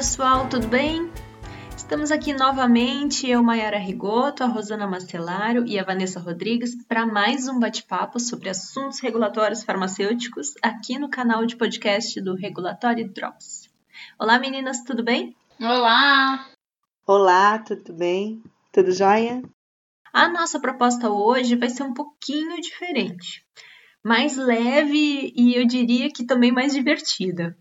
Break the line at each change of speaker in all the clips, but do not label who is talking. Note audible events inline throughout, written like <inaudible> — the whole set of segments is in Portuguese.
pessoal, tudo bem? Estamos aqui novamente, eu, Mayara Rigoto, a Rosana Mastelaro e a Vanessa Rodrigues, para mais um bate-papo sobre assuntos regulatórios farmacêuticos aqui no canal de podcast do Regulatório Drops. Olá meninas, tudo bem?
Olá!
Olá, tudo bem? Tudo jóia?
A nossa proposta hoje vai ser um pouquinho diferente, mais leve e eu diria que também mais divertida.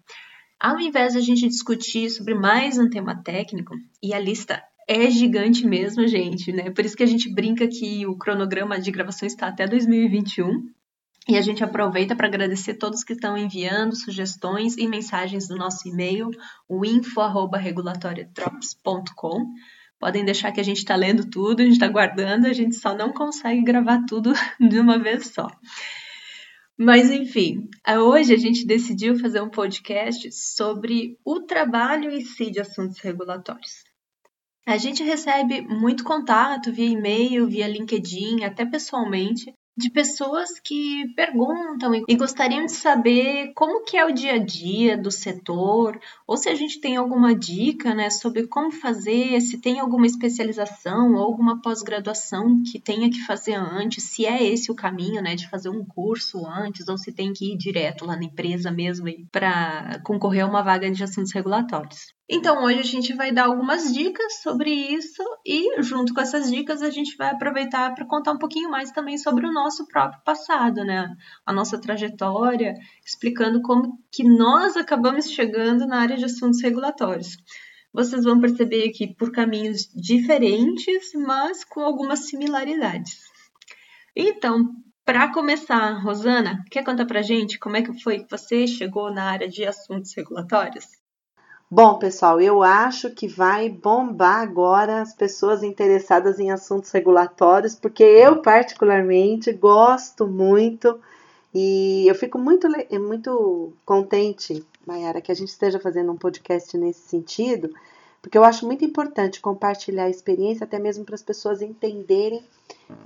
Ao invés de a gente discutir sobre mais um tema técnico, e a lista é gigante mesmo, gente, né? Por isso que a gente brinca que o cronograma de gravação está até 2021. E a gente aproveita para agradecer todos que estão enviando sugestões e mensagens no nosso e-mail, o info@regulatoriotrops.com. Podem deixar que a gente está lendo tudo, a gente está guardando, a gente só não consegue gravar tudo <laughs> de uma vez só. Mas enfim, hoje a gente decidiu fazer um podcast sobre o trabalho em si de assuntos regulatórios. A gente recebe muito contato via e-mail, via LinkedIn, até pessoalmente, de pessoas que perguntam e gostariam de saber como que é o dia a dia do setor, ou se a gente tem alguma dica, né, sobre como fazer, se tem alguma especialização ou alguma pós-graduação que tenha que fazer antes, se é esse o caminho, né, de fazer um curso antes, ou se tem que ir direto lá na empresa mesmo para concorrer a uma vaga de assuntos regulatórios. Então, hoje a gente vai dar algumas dicas sobre isso e, junto com essas dicas, a gente vai aproveitar para contar um pouquinho mais também sobre o nosso próprio passado, né? A nossa trajetória, explicando como que nós acabamos chegando na área de assuntos regulatórios. Vocês vão perceber que por caminhos diferentes, mas com algumas similaridades. Então, para começar, Rosana, quer contar para gente como é que foi que você chegou na área de assuntos regulatórios?
Bom, pessoal, eu acho que vai bombar agora as pessoas interessadas em assuntos regulatórios, porque eu, particularmente, gosto muito e eu fico muito, muito contente, Mayara, que a gente esteja fazendo um podcast nesse sentido, porque eu acho muito importante compartilhar a experiência, até mesmo para as pessoas entenderem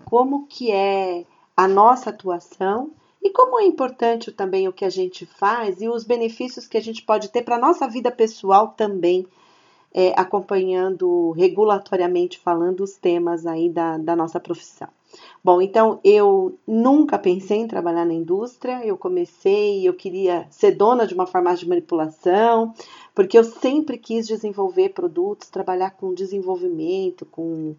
como que é a nossa atuação e como é importante também o que a gente faz e os benefícios que a gente pode ter para a nossa vida pessoal também, é, acompanhando regulatoriamente falando os temas aí da, da nossa profissão. Bom, então eu nunca pensei em trabalhar na indústria, eu comecei, eu queria ser dona de uma farmácia de manipulação, porque eu sempre quis desenvolver produtos, trabalhar com desenvolvimento, com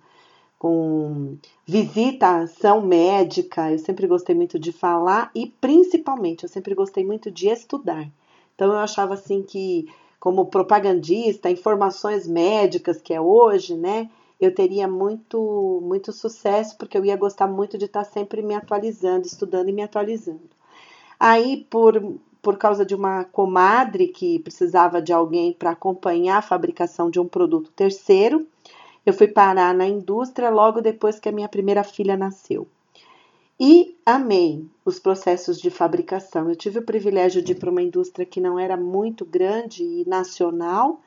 com visitação médica, eu sempre gostei muito de falar e principalmente eu sempre gostei muito de estudar. Então eu achava assim que como propagandista, informações médicas que é hoje, né, eu teria muito muito sucesso porque eu ia gostar muito de estar sempre me atualizando, estudando e me atualizando. Aí por por causa de uma comadre que precisava de alguém para acompanhar a fabricação de um produto terceiro, eu fui parar na indústria logo depois que a minha primeira filha nasceu. E amei os processos de fabricação. Eu tive o privilégio de ir para uma indústria que não era muito grande e nacional,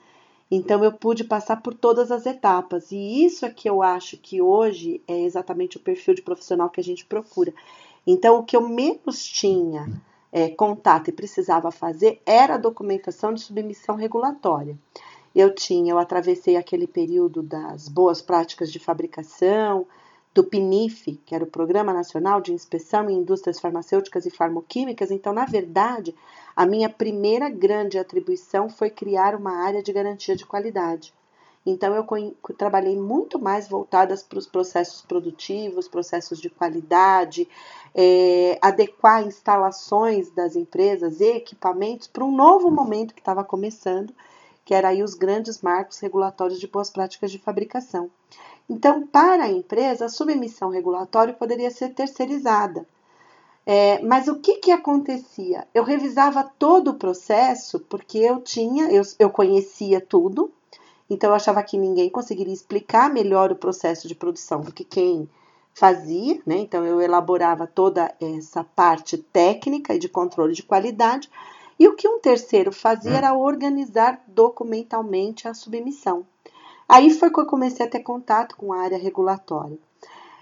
então eu pude passar por todas as etapas. E isso é que eu acho que hoje é exatamente o perfil de profissional que a gente procura. Então, o que eu menos tinha é, contato e precisava fazer era a documentação de submissão regulatória eu tinha, eu atravessei aquele período das boas práticas de fabricação, do PNIF, que era o Programa Nacional de Inspeção em Indústrias Farmacêuticas e Farmoquímicas. Então, na verdade, a minha primeira grande atribuição foi criar uma área de garantia de qualidade. Então, eu trabalhei muito mais voltadas para os processos produtivos, processos de qualidade, é, adequar instalações das empresas e equipamentos para um novo momento que estava começando que era aí os grandes marcos regulatórios de boas práticas de fabricação. Então, para a empresa, a submissão regulatória poderia ser terceirizada. É, mas o que, que acontecia? Eu revisava todo o processo porque eu tinha, eu, eu conhecia tudo, então eu achava que ninguém conseguiria explicar melhor o processo de produção do que quem fazia, né? Então eu elaborava toda essa parte técnica e de controle de qualidade e o que um terceiro fazia hum. era organizar documentalmente a submissão. Aí foi que eu comecei a ter contato com a área regulatória.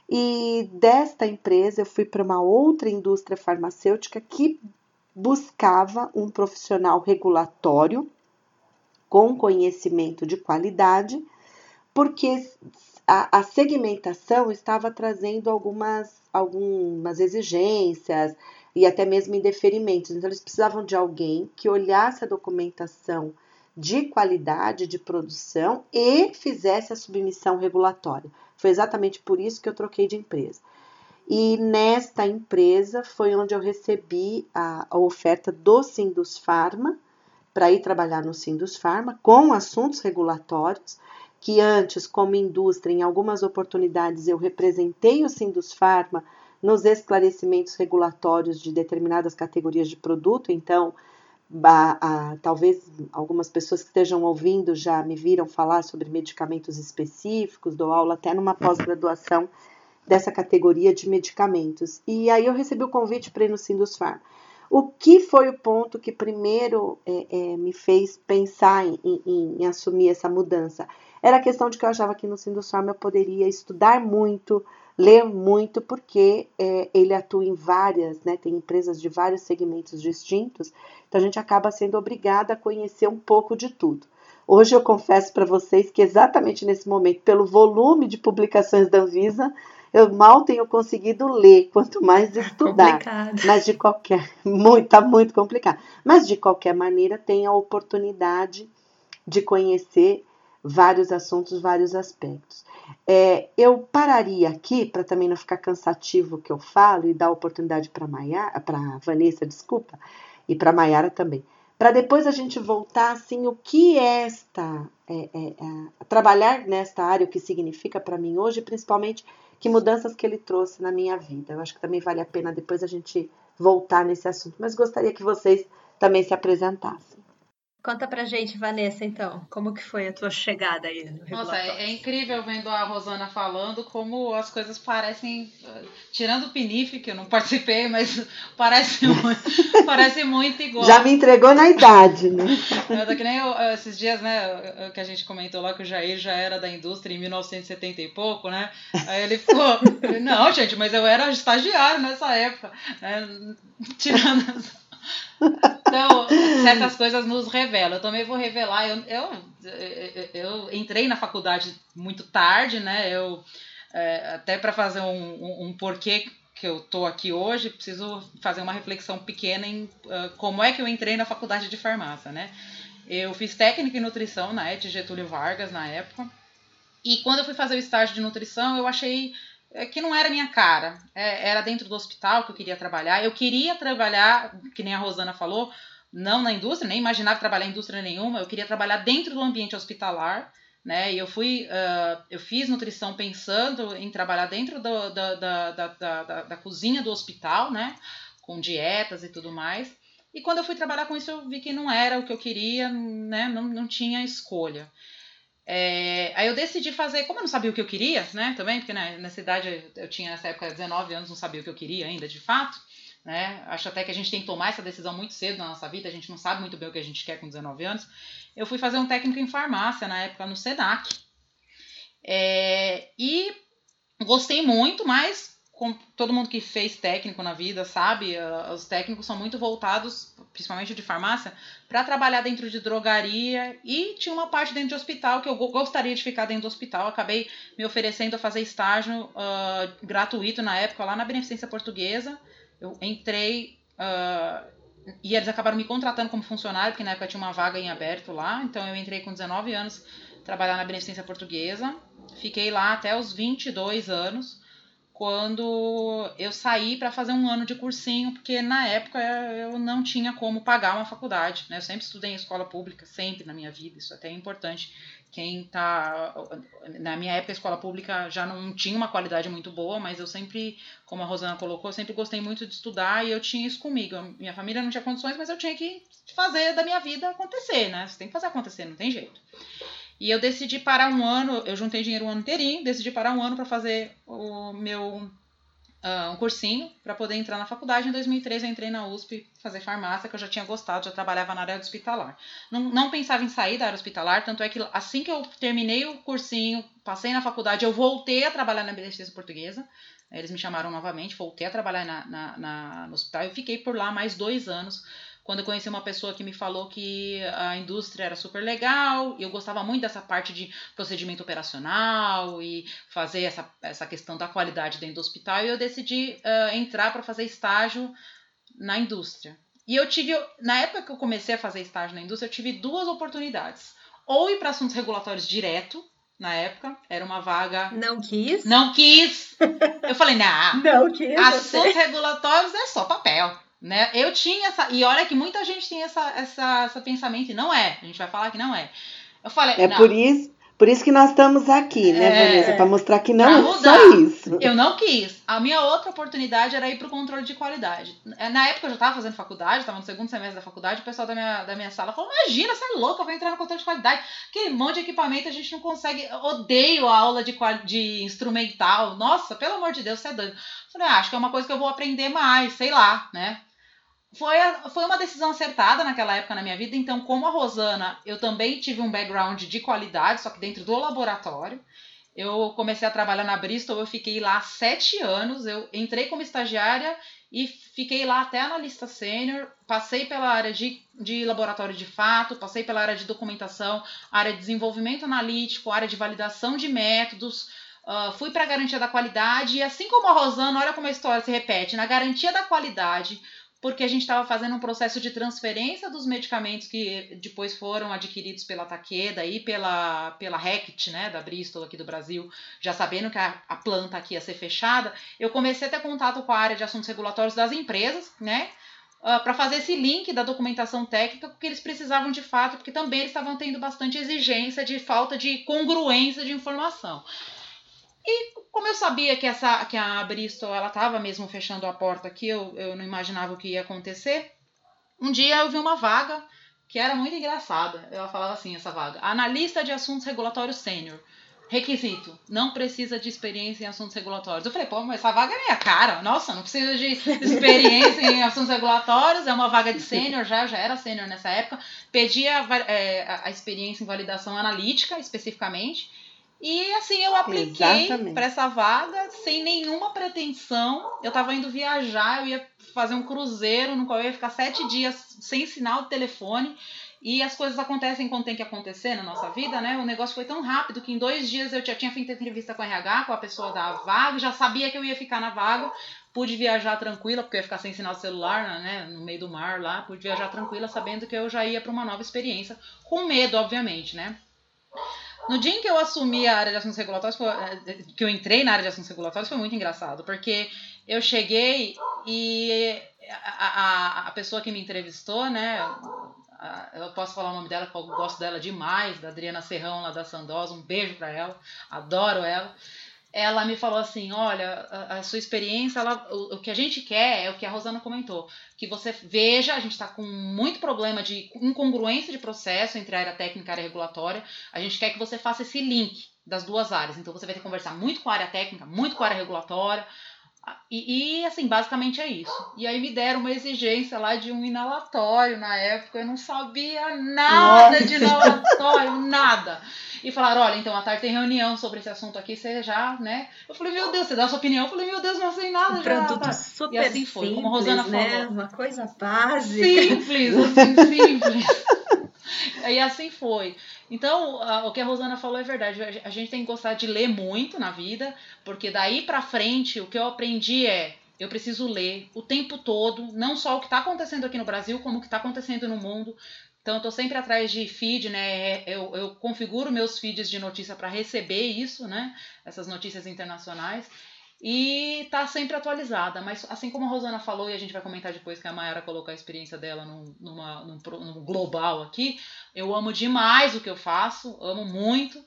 E desta empresa eu fui para uma outra indústria farmacêutica que buscava um profissional regulatório com conhecimento de qualidade, porque a, a segmentação estava trazendo algumas, algumas exigências e até mesmo indeferimentos. Então, eles precisavam de alguém que olhasse a documentação de qualidade de produção e fizesse a submissão regulatória. Foi exatamente por isso que eu troquei de empresa. E nesta empresa foi onde eu recebi a, a oferta do Sindus Pharma para ir trabalhar no Sindus Pharma com assuntos regulatórios, que antes, como indústria, em algumas oportunidades eu representei o Sindus Pharma nos esclarecimentos regulatórios de determinadas categorias de produto, então a, a, talvez algumas pessoas que estejam ouvindo já me viram falar sobre medicamentos específicos, dou aula até numa pós-graduação dessa categoria de medicamentos. E aí eu recebi o convite para ir no Sindusfarm. O que foi o ponto que primeiro é, é, me fez pensar em, em, em, assumir essa mudança? Era a questão de que eu achava que no Sindusfarm eu poderia estudar muito, ler muito, porque é, ele atua em várias, né, tem empresas de vários segmentos distintos, então a gente acaba sendo obrigada a conhecer um pouco de tudo. Hoje eu confesso para vocês que exatamente nesse momento, pelo volume de publicações da Anvisa, eu mal tenho conseguido ler, quanto mais <laughs> estudar.
Complicado.
Mas de qualquer, muito, tá muito complicado. Mas de qualquer maneira, tem a oportunidade de conhecer vários assuntos, vários aspectos. É, eu pararia aqui para também não ficar cansativo o que eu falo e dar oportunidade para para Vanessa, desculpa, e para Maiara também. Para depois a gente voltar assim, o que é esta é, é, é, trabalhar nesta área, o que significa para mim hoje, principalmente que mudanças que ele trouxe na minha vida. Eu acho que também vale a pena depois a gente voltar nesse assunto, mas gostaria que vocês também se apresentassem.
Conta pra gente, Vanessa, então, como que foi a tua chegada aí no
Nossa, é, incrível vendo a Rosana falando como as coisas parecem, tirando o PNIF, que eu não participei, mas <laughs> parece muito, <laughs> parece muito igual.
Já me entregou na idade, né?
É, que nem eu, esses dias, né, que a gente comentou lá que o Jair já era da indústria em 1970 e pouco, né? Aí ele falou, <laughs> não, gente, mas eu era estagiário nessa época, né? tirando... Então, certas coisas nos revelam. Eu também vou revelar. Eu, eu, eu entrei na faculdade muito tarde, né? Eu, é, até para fazer um, um, um, porquê que eu tô aqui hoje, preciso fazer uma reflexão pequena em uh, como é que eu entrei na faculdade de farmácia, né? Eu fiz técnica em nutrição na ET Getúlio Vargas na época. E quando eu fui fazer o estágio de nutrição, eu achei é que não era minha cara. É, era dentro do hospital que eu queria trabalhar. Eu queria trabalhar, que nem a Rosana falou, não na indústria, nem imaginava trabalhar em indústria nenhuma. Eu queria trabalhar dentro do ambiente hospitalar. Né? E eu fui, uh, eu fiz nutrição pensando em trabalhar dentro do, da, da, da, da, da cozinha do hospital, né? Com dietas e tudo mais. E quando eu fui trabalhar com isso, eu vi que não era o que eu queria, né? Não, não tinha escolha. É, aí eu decidi fazer, como eu não sabia o que eu queria, né, também, porque né, nessa idade eu tinha nessa época 19 anos, não sabia o que eu queria ainda de fato, né, acho até que a gente tem que tomar essa decisão muito cedo na nossa vida, a gente não sabe muito bem o que a gente quer com 19 anos. Eu fui fazer um técnico em farmácia na época no SENAC. É, e gostei muito, mas todo mundo que fez técnico na vida sabe, uh, os técnicos são muito voltados, principalmente de farmácia, para trabalhar dentro de drogaria e tinha uma parte dentro de hospital que eu gostaria de ficar dentro do hospital. Acabei me oferecendo a fazer estágio uh, gratuito na época lá na Beneficência Portuguesa. Eu entrei uh, e eles acabaram me contratando como funcionário, porque na época tinha uma vaga em aberto lá. Então eu entrei com 19 anos trabalhar na Beneficência Portuguesa. Fiquei lá até os 22 anos quando eu saí para fazer um ano de cursinho, porque na época eu não tinha como pagar uma faculdade. Né? Eu sempre estudei em escola pública, sempre na minha vida, isso é até é importante. Quem tá. Na minha época, a escola pública já não tinha uma qualidade muito boa, mas eu sempre, como a Rosana colocou, eu sempre gostei muito de estudar e eu tinha isso comigo. Minha família não tinha condições, mas eu tinha que fazer da minha vida acontecer, né? Você tem que fazer acontecer, não tem jeito. E eu decidi parar um ano, eu juntei dinheiro um ano inteirinho, decidi parar um ano para fazer o meu uh, um cursinho para poder entrar na faculdade. Em 2003 eu entrei na USP fazer farmácia, que eu já tinha gostado, já trabalhava na área hospitalar. Não, não pensava em sair da área hospitalar, tanto é que assim que eu terminei o cursinho, passei na faculdade, eu voltei a trabalhar na beneficência portuguesa. Eles me chamaram novamente, voltei a trabalhar na, na, na, no hospital e fiquei por lá mais dois anos quando eu conheci uma pessoa que me falou que a indústria era super legal, e eu gostava muito dessa parte de procedimento operacional e fazer essa, essa questão da qualidade dentro do hospital, e eu decidi uh, entrar para fazer estágio na indústria. E eu tive, na época que eu comecei a fazer estágio na indústria, eu tive duas oportunidades. Ou ir para assuntos regulatórios direto, na época, era uma vaga.
Não quis?
Não quis! Eu falei, nah, <laughs>
não quis.
Assuntos regulatórios é só papel. Né? Eu tinha essa. E olha que muita gente tem essa, essa, esse pensamento, e não é. A gente vai falar que não é. Eu falei.
É
não.
por isso. Por isso que nós estamos aqui, né, é, Vanessa? Para mostrar que não é só isso.
Eu não quis. A minha outra oportunidade era ir para o controle de qualidade. Na época eu já estava fazendo faculdade, estava no segundo semestre da faculdade, o pessoal da minha, da minha sala falou: Imagina, você é louca, eu vou entrar no controle de qualidade. Aquele monte de equipamento a gente não consegue. Eu odeio a aula de, de instrumental. Nossa, pelo amor de Deus, você é doido. Eu falei: ah, Acho que é uma coisa que eu vou aprender mais, sei lá, né? Foi, foi uma decisão acertada naquela época na minha vida. Então, como a Rosana, eu também tive um background de qualidade, só que dentro do laboratório. Eu comecei a trabalhar na Bristol, eu fiquei lá sete anos. Eu entrei como estagiária e fiquei lá até analista sênior. Passei pela área de, de laboratório de fato, passei pela área de documentação, área de desenvolvimento analítico, área de validação de métodos. Uh, fui para a garantia da qualidade e assim como a Rosana, olha como a história se repete, na garantia da qualidade, porque a gente estava fazendo um processo de transferência dos medicamentos que depois foram adquiridos pela Takeda e pela, pela Reckitt, né, da Bristol aqui do Brasil, já sabendo que a, a planta aqui ia ser fechada, eu comecei a ter contato com a área de assuntos regulatórios das empresas, né, uh, ah, para fazer esse link da documentação técnica que eles precisavam de fato, porque também eles estavam tendo bastante exigência de falta de congruência de informação. E como eu sabia que, essa, que a Bristol ela estava mesmo fechando a porta aqui, eu, eu não imaginava o que ia acontecer. Um dia eu vi uma vaga que era muito engraçada. Ela falava assim, essa vaga. Analista de assuntos regulatórios sênior. Requisito, não precisa de experiência em assuntos regulatórios. Eu falei, pô, mas essa vaga é minha cara. Nossa, não precisa de experiência em assuntos regulatórios. É uma vaga de sênior, já, já era sênior nessa época. Pedi a, é, a experiência em validação analítica, especificamente. E assim, eu apliquei para essa vaga sem nenhuma pretensão. Eu estava indo viajar, eu ia fazer um cruzeiro no qual eu ia ficar sete dias sem sinal de telefone. E as coisas acontecem quando tem que acontecer na nossa vida, né? O negócio foi tão rápido que em dois dias eu já tinha feito entrevista com a RH, com a pessoa da vaga, já sabia que eu ia ficar na vaga, pude viajar tranquila, porque eu ia ficar sem sinal de celular, né? No meio do mar lá, pude viajar tranquila, sabendo que eu já ia para uma nova experiência, com medo, obviamente, né? No dia em que eu assumi a área de assuntos regulatórios, eh, que eu entrei na área de assuntos regulatórios, foi muito engraçado, porque eu cheguei e a, a, a pessoa que me entrevistou, né, eu posso falar o nome dela, porque eu gosto dela demais, da Adriana Serrão, lá da Sandosa, um beijo para ela, adoro ela ela me falou assim: olha, a, a sua experiência, ela, o, o, que a gente quer é o que a Rosana comentou, que você veja, a gente está com muito problema de incongruência de processo entre a área técnica e a área regulatória. A gente quer que você faça esse link das duas áreas. Então você vai ter que conversar muito com a área técnica, muito com a área regulatória. E, e, assim, basicamente é isso. E aí me deram uma exigência lá de um inalatório na época. Eu não sabia nada Nossa. de inalatório, nada e falaram: olha, então à tarde tem reunião sobre esse assunto aqui, você já, né? Eu falei: meu Deus, você dá a sua opinião? Eu falei: meu Deus, não sei nada. Um
já, produto tá. super e assim foi, simples, como a Rosana né? falou. Uma coisa básica.
Simples, assim, simples. <laughs> <laughs> e assim foi. Então, o que a Rosana falou é verdade. A gente tem que gostar de ler muito na vida, porque daí pra frente o que eu aprendi é eu preciso ler o tempo todo, não só o que está acontecendo aqui no Brasil, como o que está acontecendo no mundo. Então, eu estou sempre atrás de feed, né? Eu, eu configuro meus feeds de notícia para receber isso, né? Essas notícias internacionais. E tá sempre atualizada. Mas, assim como a Rosana falou, e a gente vai comentar depois que a Mayara colocou a experiência dela num, numa, num, num global aqui, eu amo demais o que eu faço, amo muito.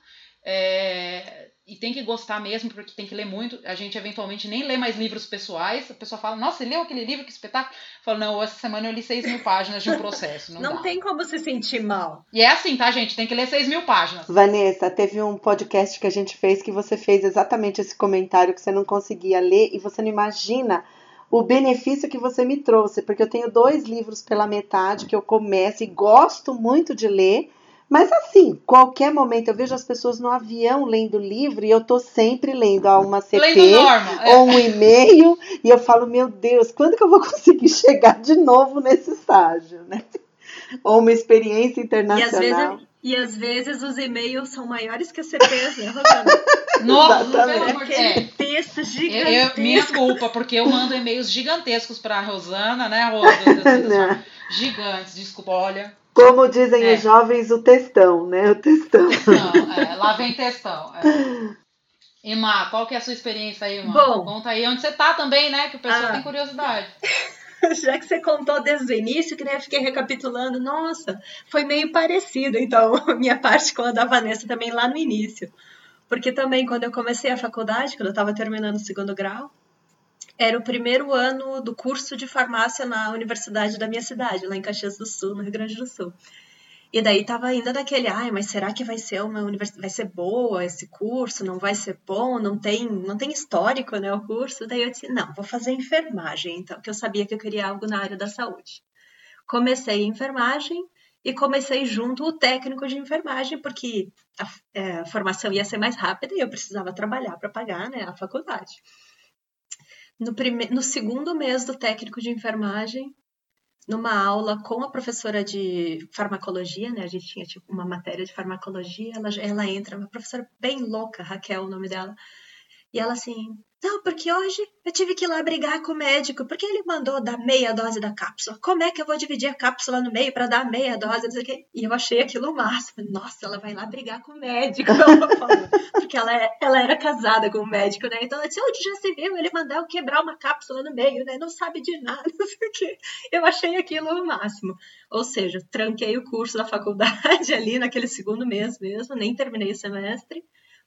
É, e tem que gostar mesmo, porque tem que ler muito. A gente eventualmente nem lê mais livros pessoais. A pessoa fala, nossa, você leu aquele livro, que espetáculo. Eu falo, não, essa semana eu li 6 mil páginas de um processo. Não,
não tem como se sentir mal.
E é assim, tá, gente? Tem que ler 6 mil páginas.
Vanessa, teve um podcast que a gente fez que você fez exatamente esse comentário que você não conseguia ler e você não imagina o benefício que você me trouxe, porque eu tenho dois livros pela metade que eu começo e gosto muito de ler Mas assim, qualquer momento eu vejo as pessoas no avião lendo livro e eu tô sempre lendo uma CP
norma,
é. ou um e-mail e eu falo, meu Deus, quando que eu vou <laughs> conseguir chegar de novo nesse estágio, né? Ou uma experiência internacional.
E às vezes, e às vezes os e-mails são maiores que as CPs, né, Rosana? <laughs>
Nossa, pelo amor de Deus.
texto
Eu,
gigantesco.
minha culpa, porque eu mando e-mails gigantescos pra Rosana, né, Rosa? <laughs>
Não.
Gigantes, desculpa, olha.
Como dizem
É.
os jovens, o textão, né? O textão. <laughs>
Não, é, lá vem textão. É. <laughs> Emma, qual que é a sua experiência aí, Emma?
Bom.
Conta aí onde você tá também, né? Que o pessoal
Ah.
tem curiosidade. <laughs>
Já que você contou desde o início, que nem eu fiquei recapitulando, nossa, foi meio parecido, então, a minha parte com a da Vanessa também lá no início. Porque também, quando eu comecei a faculdade, quando eu estava terminando o segundo grau, era o primeiro ano do curso de farmácia na universidade da minha cidade, lá em Caxias do Sul, no Rio Grande do Sul. E daí tava ainda naquele, ai, mas será que vai ser uma universidade, vai ser boa esse curso? Não vai ser bom? Não tem, não tem histórico, né, o curso? Daí eu disse, não, vou fazer enfermagem, então, que eu sabia que eu queria algo na área da saúde. Comecei enfermagem e comecei junto o técnico de enfermagem, porque a, é, a formação ia ser mais rápida e eu precisava trabalhar para pagar, né, a faculdade. No, prime... no segundo mês do técnico de enfermagem, numa aula com a professora de farmacologia, né? A gente tinha tipo uma matéria de farmacologia, ela, ela entra, uma professora bem louca, Raquel, o nome dela. E ela assim, não, porque hoje eu tive que ir lá brigar com o médico, porque ele mandou dar meia dose da cápsula. Como é que eu vou dividir a cápsula no meio para dar meia dose? E eu achei aquilo o máximo. Nossa, ela vai lá brigar com o médico. <laughs> Porque ela, é- ela era casada com o médico, né? Então ela disse, onde já se viu ele mandar eu quebrar uma cápsula no meio, né? Não sabe de nada. <laughs> Eu achei aquilo o máximo. Ou seja, tranquei o curso da faculdade <laughs> ali naquele segundo mês mesmo, nem terminei o semestre.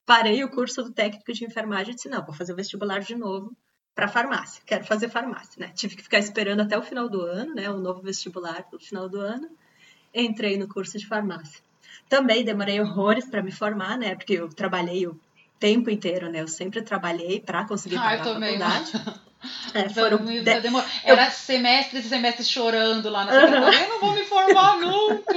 Parei o curso do técnico de enfermagem e disse: não, vou fazer o vestibular de novo para farmácia. Quero fazer farmácia, né? Tive que ficar esperando até o final do ano, né? O novo vestibular no final do ano. Entrei no curso de farmácia. Também demorei horrores para me formar, né? Porque eu trabalhei o tempo inteiro, né? Eu sempre trabalhei para conseguir
Ah,
pagar a faculdade. <laughs> É, foram de-
demor... Era semestres e semestres chorando lá na secretaria. Eu não vou me formar nunca.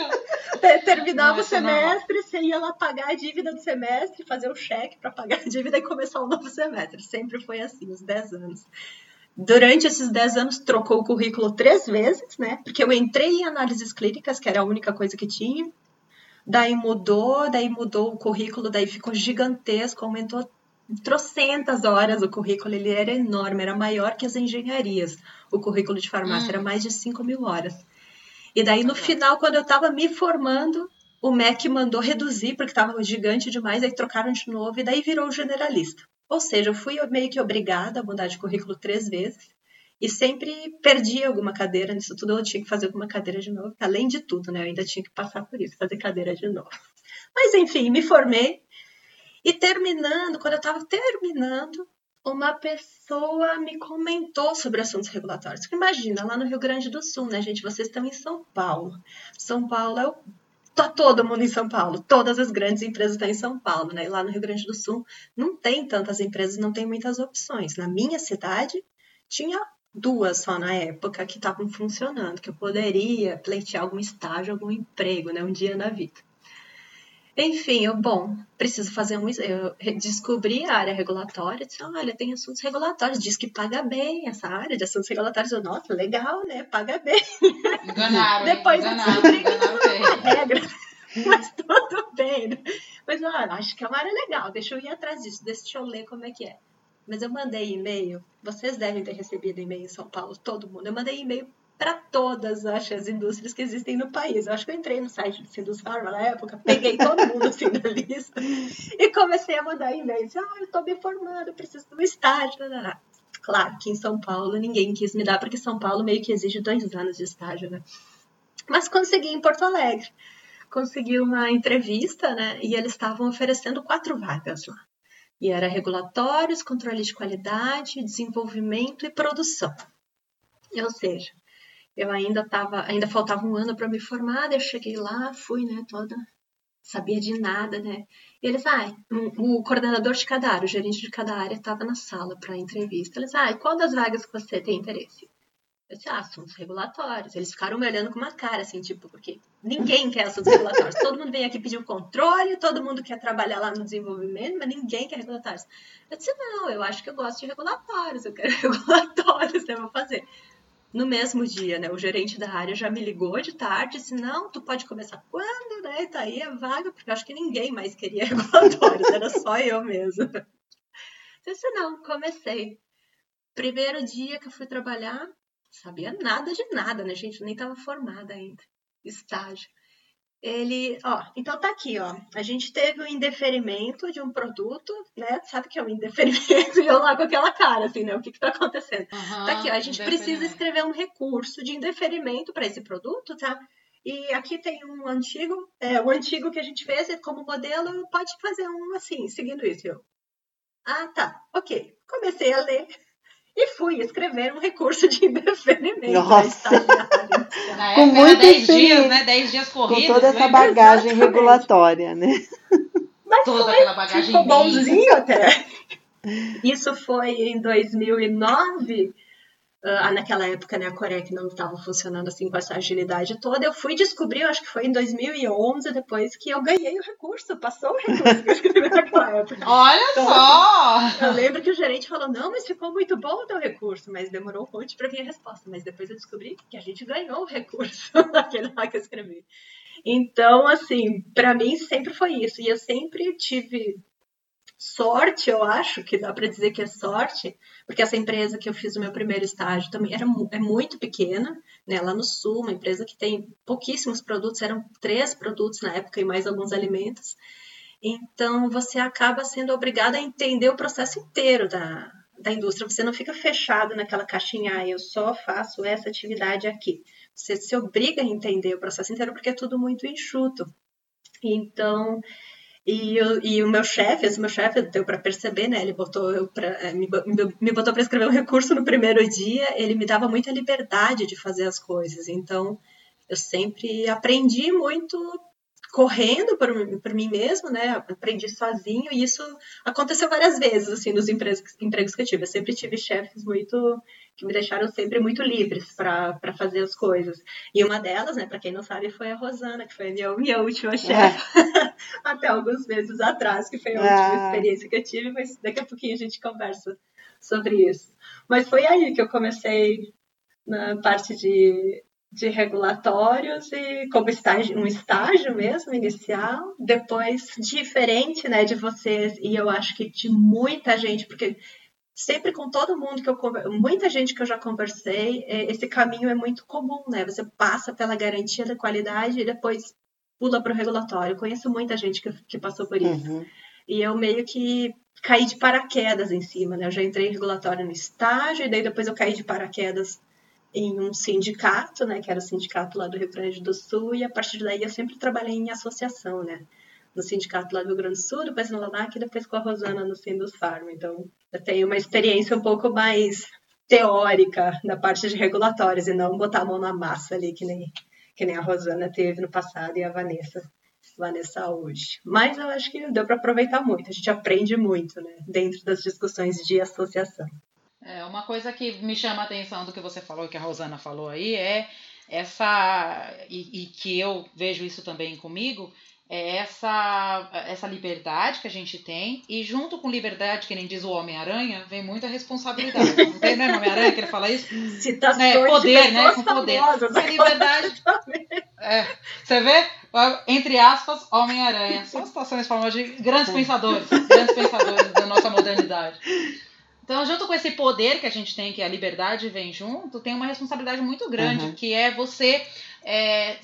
Te- Terminava
Não,
o
é
semestre, você ia lá pagar a dívida do semestre, fazer o cheque para pagar a dívida e começar um novo semestre. Sempre foi assim, os 10 anos. Durante esses 10 anos, trocou o currículo três vezes, né? Porque eu entrei em análises clínicas, que era a única coisa que tinha. Daí mudou, daí mudou o currículo, daí ficou gigantesco, aumentou trocentas horas o currículo, ele era enorme, era maior que as engenharias. O currículo de farmácia
Hum.
era mais de 5 mil horas. E daí, no final, quando eu estava me formando, o MEC mandou reduzir, porque estava gigante demais, aí trocaram de novo, e daí virou generalista. Ou seja, eu fui meio que obrigada a mudar de currículo três vezes, e sempre perdi alguma cadeira nisso tudo, eu tinha que fazer alguma cadeira de novo. Além de tudo, né? Eu ainda tinha que passar por isso, fazer cadeira de novo. Mas enfim, me formei. E terminando, quando eu estava terminando, uma pessoa me comentou sobre assuntos regulatórios. Imagina, lá no Rio Grande do Sul, né, gente? Vocês estão em São Paulo. São Paulo é o. Tá todo mundo em São Paulo. Todas as grandes empresas estão em São Paulo, né? E lá no Rio Grande do Sul não tem tantas empresas, não tem muitas opções. Na minha cidade, tinha duas só na época que estavam funcionando, que eu poderia pleitear algum estágio, algum emprego, né? Um dia na vida. Enfim, eu, bom, preciso fazer um. Eu descobri a área regulatória, disse, olha, tem assuntos regulatórios, diz que paga bem essa área de assuntos regulatórios. Eu, nossa, legal, né? Paga bem
Enganaram?
Depois eu
enganaram,
descobri
enganaram bem.
é regra, <laughs> mas tudo bem. né? Mas olha, acho que é uma área legal, deixa eu ir atrás disso, deixa eu ler como é que é. Mas eu mandei e-mail, vocês devem ter recebido e-mail em São Paulo, todo mundo. Eu mandei e-mail para todas acho, as indústrias que existem no país. Eu acho que eu entrei no site do Sindusfarma na época, peguei todo mundo assim da lista e comecei a mandar e-mail. Disse, ah, eu estou me formando, preciso de um estágio. tarará. Claro que em São Paulo ninguém quis me dar, porque São Paulo meio que exige dois anos de estágio, né? Mas consegui em Porto Alegre. Consegui uma entrevista, né? E eles estavam oferecendo quatro vagas lá. E era regulatórios, controle de qualidade, desenvolvimento e produção. Ou seja, eu ainda estava, ainda faltava um ano para me formar, eu cheguei lá, fui, né, toda sabia de nada, né? E eles, ah, o coordenador de cada área, o gerente de cada área estava na sala para entrevista. Eles, ah, e qual das vagas que você tem interesse? Eu disse, ah, assuntos regulatórios. Eles ficaram me olhando com uma cara, assim, tipo, porque ninguém quer assuntos regulatórios. Todo mundo vem aqui pedir um controle, todo mundo quer trabalhar lá no desenvolvimento, mas ninguém quer regulatórios. Eu disse, não, eu acho que eu gosto de regulatórios, eu quero <laughs> regulatórios, né? Vou fazer. No mesmo dia, né, o gerente da área já me ligou de tarde disse, não, tu pode começar quando, né? Tá aí a vaga, porque eu acho que ninguém mais queria <laughs> regulatórios, era só eu mesmo. Eu disse, não, comecei. Primeiro dia que eu fui trabalhar, sabia nada de nada, né, gente? Eu nem estava formada ainda. Estágio. Ele, ó, então tá aqui, ó. A gente teve o um indeferimento de um produto, né? Sabe o que é o um indeferimento? <laughs> E eu lá com aquela cara, assim, né? O que que tá acontecendo? Uhum, tá aqui, ó. A gente precisa escrever um recurso de indeferimento para esse produto, tá? E aqui tem um antigo, é, o antigo que a gente fez como modelo, pode fazer um assim, seguindo isso. Eu, ah, tá, ok. Comecei a ler e fui escrever um recurso de <laughs> indeferimento.
Nossa!
Na com muito 10 dias, né? 10 dias corridos.
Com toda essa bagagem Exatamente. regulatória, né?
Mas toda foi, aquela bagagem ficou bonzinho até. Isso foi em 2009 Uh, naquela época, né, a Corec não estava funcionando assim com essa agilidade toda. Eu fui descobrir, eu acho que foi em 2011, depois que eu ganhei o recurso, passou o recurso que eu escrevi naquela época. <laughs>
Olha então, só!
Eu lembro que o gerente falou: não, mas ficou muito bom o teu recurso, mas demorou um monte para vir a resposta. Mas depois eu descobri que a gente ganhou o recurso <laughs> naquele lá que eu escrevi. Então, assim, para mim sempre foi isso. E eu sempre tive sorte, eu acho que dá para dizer que é sorte, porque essa empresa que eu fiz o meu primeiro estágio também era, é muito pequena, né, lá no sul, uma empresa que tem pouquíssimos produtos, eram três produtos na época e mais alguns alimentos. Então, você acaba sendo obrigada a entender o processo inteiro da, da indústria. Você não fica fechado naquela caixinha, ah, eu só faço essa atividade aqui. Você se obriga a entender o processo inteiro porque é tudo muito enxuto. Então, e, e o meu chefe, esse meu chefe, deu para perceber, né? Ele botou pra, é, me, me botou para escrever um recurso no primeiro dia. Ele me dava muita liberdade de fazer as coisas. Então, eu sempre aprendi muito correndo por, por mim mesmo, né? Aprendi sozinho e isso aconteceu várias vezes, assim, nos empregos, empregos que eu tive. Eu sempre tive chefes muito que me deixaram sempre muito livres para fazer as coisas. E uma delas, né, para quem não sabe, foi a Rosana, que foi a minha, minha última chefe é. <laughs> até alguns meses atrás, que foi a última é. experiência que eu tive, mas daqui a pouquinho a gente conversa sobre isso. Mas foi aí que eu comecei na parte de de regulatórios e como estágio, um estágio mesmo inicial, depois diferente, né, de vocês e eu acho que de muita gente, porque sempre com todo mundo que eu muita gente que eu já conversei, é, esse caminho é muito comum, né? Você passa pela garantia da qualidade e depois pula para o regulatório. Eu conheço muita gente que, que passou por isso. Uhum. E eu meio que caí de paraquedas em cima, né? Eu já entrei em regulatório no estágio e daí depois eu caí de paraquedas em um sindicato, né, que era o sindicato lá do Rio Grande do Sul, e a partir daí eu sempre trabalhei em associação, né, no sindicato lá do Rio Grande do Sul, depois no LANAC e depois com a Rosana no Sindus Farm. Então, eu tenho uma experiência um pouco mais teórica na parte de regulatórios e não botar a mão na massa ali, que nem, que nem a Rosana teve no passado e a Vanessa, Vanessa hoje. Mas eu acho que deu para aproveitar muito, a gente aprende muito, né, dentro das discussões de associação.
É, uma coisa que me chama a atenção do que você falou, que a Rosana falou aí, é essa, e, e que eu vejo isso também comigo, é essa, essa liberdade que a gente tem, e junto com liberdade, que nem diz o Homem-Aranha, vem muita responsabilidade. <laughs> Não tem, né, Homem-Aranha, que ele fala isso?
Citações
é, poder, né? Com poder. Essa liberdade. É, você vê? Entre aspas, Homem-Aranha. São situações de grandes pensadores, grandes pensadores da nossa modernidade. <laughs> Então, junto com esse poder que a gente tem, que a liberdade vem junto, tem uma responsabilidade muito grande, uhum. que é você é,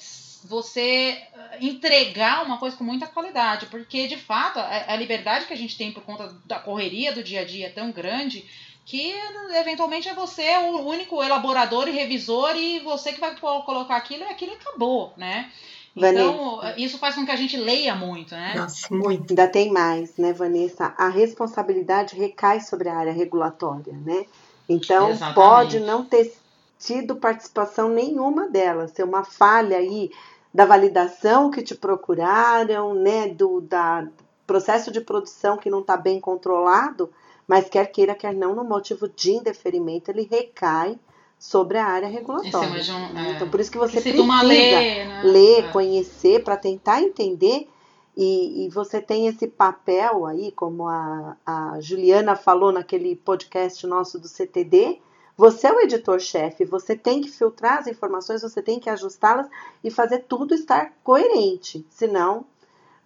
você entregar uma coisa com muita qualidade, porque de fato a, a, liberdade que a gente tem por conta da correria do dia a dia é tão grande que eventualmente é você o único elaborador e revisor e você que vai colocar aquilo e aquilo acabou, né? Então, isso faz com que a gente leia muito, né?
Nossa, muito. Ainda tem mais, né, Vanessa? A responsabilidade recai sobre a área regulatória, né? Então, Exatamente. pode não ter tido participação nenhuma dela, ser uma falha aí da validação que te procuraram, né, do da processo de produção que não está bem controlado, mas quer queira, quer não, no motivo de indeferimento, ele recai sobre a área regulatória.
De um, é,
então, por isso que você
que
precisa
ler, né?
ler
É.
conhecer, para tentar entender. E, e você tem esse papel aí, como a, a Juliana falou naquele podcast nosso do CTD. Você é o editor-chefe, você tem que filtrar as informações, você tem que ajustá-las e fazer tudo estar coerente. Senão,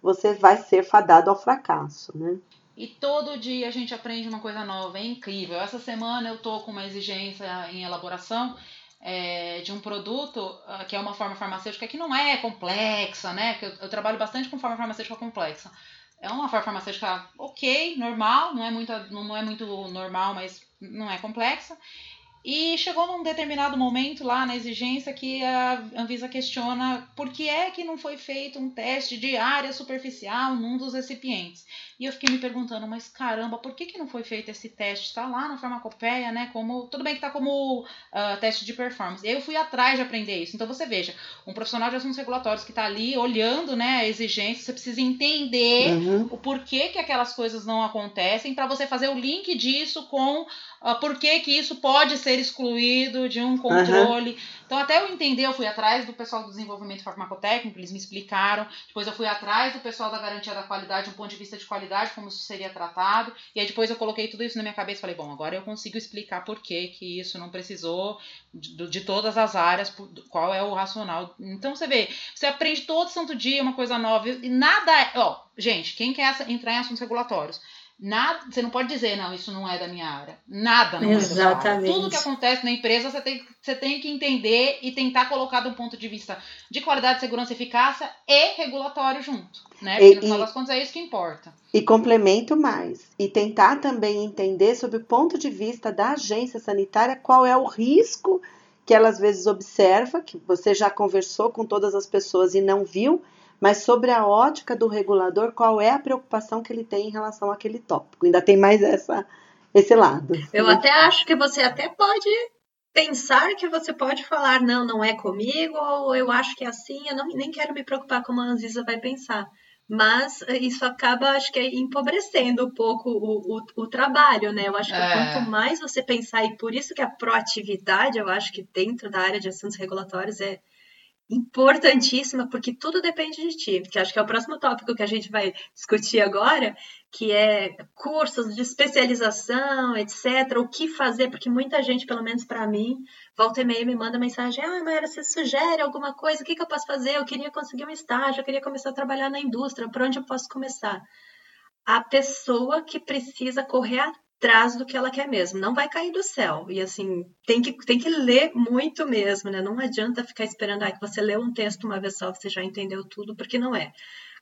você vai ser fadado ao fracasso, né?
E todo dia a gente aprende uma coisa nova, é incrível. Essa semana eu tô com uma exigência em elaboração é, de um produto ah, que é uma forma farmacêutica que não é complexa, né? Que eu, eu trabalho bastante com forma farmacêutica complexa. É uma forma farmacêutica ok, normal, não é muito, não é muito normal, mas não é complexa. E chegou num determinado momento lá na exigência que a Anvisa questiona por que é que não foi feito um teste de área superficial num dos recipientes. E eu fiquei me perguntando, mas caramba, por que, que não foi feito esse teste? Está lá na farmacopeia, né? Como, tudo bem que está como uh, teste de performance. Eu fui atrás de aprender isso. Então você veja, um profissional de assuntos regulatórios que está ali olhando né, a exigência, você precisa entender
Uhum.
o porquê que aquelas coisas não acontecem para você fazer o link disso com uh, por que que isso pode ser excluído de um controle. Então, até eu entender, eu fui atrás do pessoal do desenvolvimento farmacotécnico, eles me explicaram. Depois, eu fui atrás do pessoal da garantia da qualidade, um ponto de vista de qualidade, como isso seria tratado. E aí, depois, eu coloquei tudo isso na minha cabeça e falei: bom, agora eu consigo explicar por que, que isso não precisou de, de todas as áreas, qual é o racional. Então, você vê, você aprende todo santo dia uma coisa nova. E nada é. Ó, gente, quem quer entrar em assuntos regulatórios? Nada, você não pode dizer, não, isso não é da minha área. Nada não é da sua área.
Exatamente.
Tudo que acontece na empresa, você tem, você tem que entender e tentar colocar de um ponto de vista de qualidade, segurança, eficácia e regulatório junto. Né? Porque no
E-
final
e-
das contas é isso que importa.
E complemento mais. E tentar também entender, sob o ponto de vista da agência sanitária, qual é o risco que ela às vezes observa, que você já conversou com todas as pessoas e não viu, mas sobre a ótica do regulador, qual é a preocupação que ele tem em relação àquele tópico. Ainda tem mais essa, esse lado.
Eu até acho que você até pode pensar que você pode falar, não, não é comigo, ou eu acho que é assim, eu não, nem quero me preocupar como a Anvisa vai pensar. Mas eh, isso acaba, acho que, empobrecendo um pouco o, o, o trabalho, né? Eu acho que
É.
quanto mais você pensar, e por isso que a proatividade, eu acho que dentro da área de assuntos regulatórios é importantíssima, porque tudo depende de ti. Que acho que é o próximo tópico que a gente vai discutir agora, que é cursos de especialização, etc. O que fazer, porque muita gente, pelo menos para mim, volta e meia me manda mensagem: Ah, Maera, você sugere alguma coisa? O que, que eu posso fazer? Eu queria conseguir um estágio, eu queria começar a trabalhar na indústria, por onde eu posso começar? A pessoa que precisa correr atrás do que ela quer mesmo, não vai cair do céu. E assim, tem que, tem que ler muito mesmo, né? Não adianta ficar esperando ah, que você lê um texto uma vez só, você já entendeu tudo, porque não é.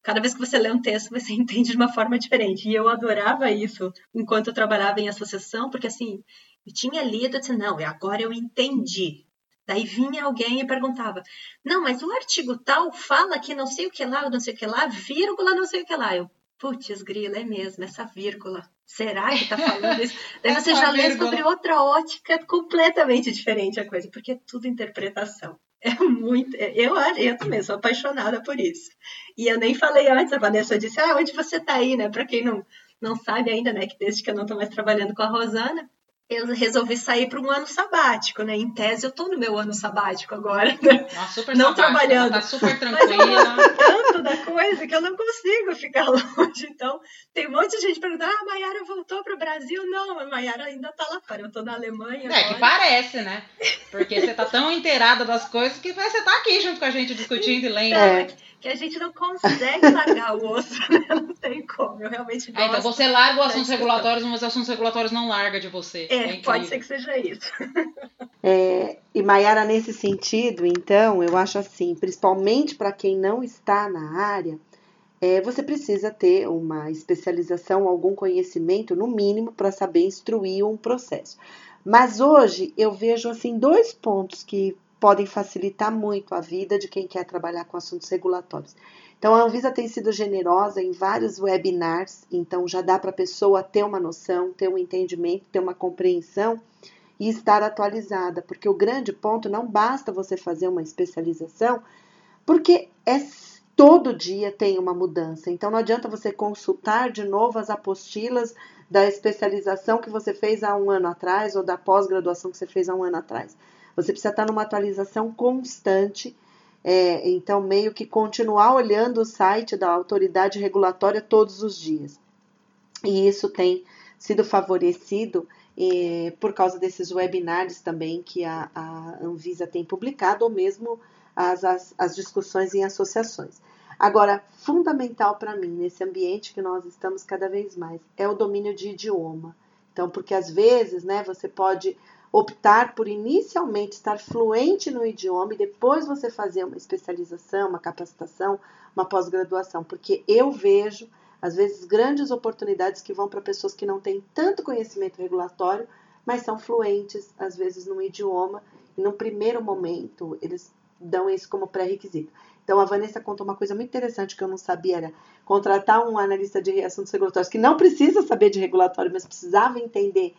Cada vez que você lê um texto, você <laughs> entende de uma forma diferente. E eu adorava isso enquanto eu trabalhava em associação, porque assim, eu tinha lido e disse, não, e agora eu entendi. Daí vinha alguém e perguntava: Não, mas o artigo tal fala que não sei o que lá, não sei o que lá, vírgula, não sei o que lá. Eu, putz, grila, é mesmo, essa vírgula. Será que tá falando <laughs> isso? Daí você já lê sobre outra ótica completamente diferente a coisa, porque é tudo interpretação. É muito. Eu, eu também sou apaixonada por isso. E eu nem falei antes, a Vanessa disse: Ah, onde você tá aí, né? Pra quem não, não sabe ainda, né? Que desde que eu não tô mais trabalhando com a Rosana, eu resolvi sair para um ano sabático, né? Em tese, eu tô no meu ano sabático agora, né?
Super
Não
sabática,
trabalhando.
Tá super
Mas eu
tranquila.
Coisa que eu não consigo ficar <laughs> longe. Então, tem um monte de gente perguntando: ah, a Mayara voltou para o Brasil? Não, a Mayara ainda tá lá fora. Eu tô na Alemanha.
É, que
agora.
parece, né? Porque você tá tão inteirada das coisas que você tá aqui junto com a gente discutindo e lendo.
É.
Que a gente não consegue largar o osso, né? <laughs> Não tem como. Eu realmente gosto.
Ah, então você larga os assuntos regulatórios, mas os assuntos regulatórios não larga de você.
É,
incrível.
pode ser que seja isso.
É, e Mayara, nesse sentido, então, eu acho assim, principalmente para quem não está na área, é, você precisa ter uma especialização, algum conhecimento, no mínimo, para saber instruir um processo. Mas hoje eu vejo assim dois pontos que podem facilitar muito a vida de quem quer trabalhar com assuntos regulatórios. Então, a Anvisa tem sido generosa em vários webinars, então já dá para a pessoa ter uma noção, ter um entendimento, ter uma compreensão e estar atualizada, porque o grande ponto não basta você fazer uma especialização, porque é todo dia tem uma mudança. Então não adianta você consultar de novo as apostilas da especialização que você fez há um ano atrás ou da pós-graduação que você fez há um ano atrás. Você precisa estar numa atualização constante. É, então, meio que continuar olhando o site da autoridade regulatória todos os dias. E isso tem sido favorecido por causa desses webinars também que a, a Anvisa tem publicado, ou mesmo as, as, as discussões em associações. Agora, fundamental para mim, nesse ambiente que nós estamos cada vez mais, é o domínio de idioma. Então, porque às vezes, né, você pode optar por inicialmente estar fluente no idioma e depois você fazer uma especialização, uma capacitação, uma pós-graduação, porque eu vejo às vezes grandes oportunidades que vão para pessoas que não têm tanto conhecimento regulatório, mas são fluentes às vezes no idioma e no primeiro momento eles dão isso como pré-requisito. Então a Vanessa contou uma coisa muito interessante que eu não sabia, era contratar um analista de assuntos regulatórios que não precisa saber de regulatório, mas precisava entender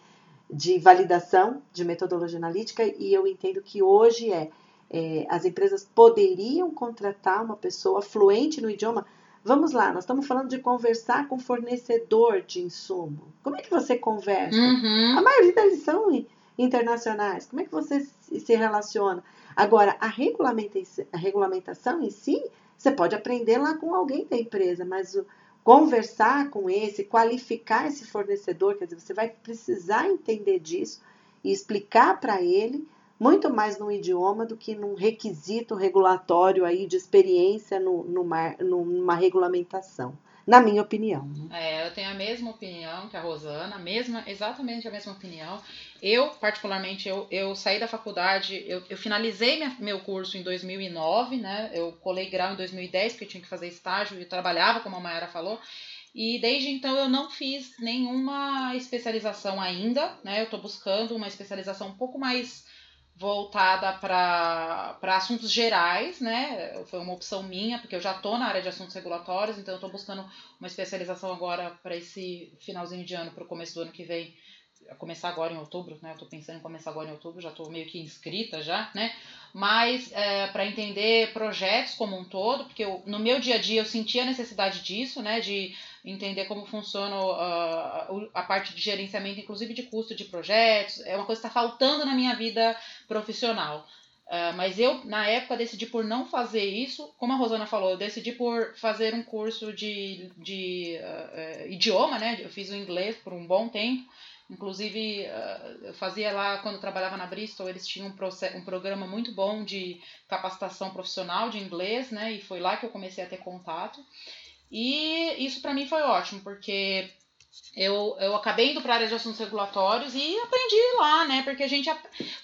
de validação de metodologia analítica e eu entendo que hoje é, é as empresas poderiam contratar uma pessoa fluente no idioma Vamos lá, nós estamos falando de conversar com fornecedor de insumo. Como é que você conversa?
Uhum.
A maioria deles são internacionais. Como é que você se relaciona? Agora, a regulamentação, a regulamentação em si, você pode aprender lá com alguém da empresa, mas o, conversar com esse, qualificar esse fornecedor, quer dizer, você vai precisar entender disso e explicar para ele muito mais num idioma do que num requisito regulatório aí de experiência no, numa, numa regulamentação, na minha opinião. Né?
É, eu tenho a mesma opinião que a Rosana, mesma, exatamente a mesma opinião. Eu, particularmente, eu, eu saí da faculdade, eu, eu finalizei minha, meu curso em 2009, né? Eu colei grau em 2010, porque eu tinha que fazer estágio e trabalhava, como a Mayara falou. E desde então eu não fiz nenhuma especialização ainda, né? Eu estou buscando uma especialização um pouco mais voltada para assuntos gerais, né? Foi uma opção minha, porque eu já estou na área de assuntos regulatórios, então eu estou buscando uma especialização agora para esse finalzinho de ano, para o começo do ano que vem, começar agora em outubro, né? Eu tô pensando em começar agora em outubro, já tô meio que inscrita já, né? Mas é, para entender projetos como um todo, porque eu, no meu dia a dia eu senti a necessidade disso, né? De entender como funciona uh, a parte de gerenciamento, inclusive de custo de projetos. É uma coisa que está faltando na minha vida profissional. Uh, mas eu, na época, decidi por não fazer isso. Como a Rosana falou, eu decidi por fazer um curso de, de uh, idioma, né? Eu fiz o inglês por um bom tempo. Inclusive, uh, eu fazia lá, quando eu trabalhava na Bristol, eles tinham um, um programa muito bom de capacitação profissional de inglês, né? E foi lá que eu comecei a ter contato. E isso para mim foi ótimo, porque eu, eu acabei indo para a área de assuntos regulatórios e aprendi lá, né? Porque a gente,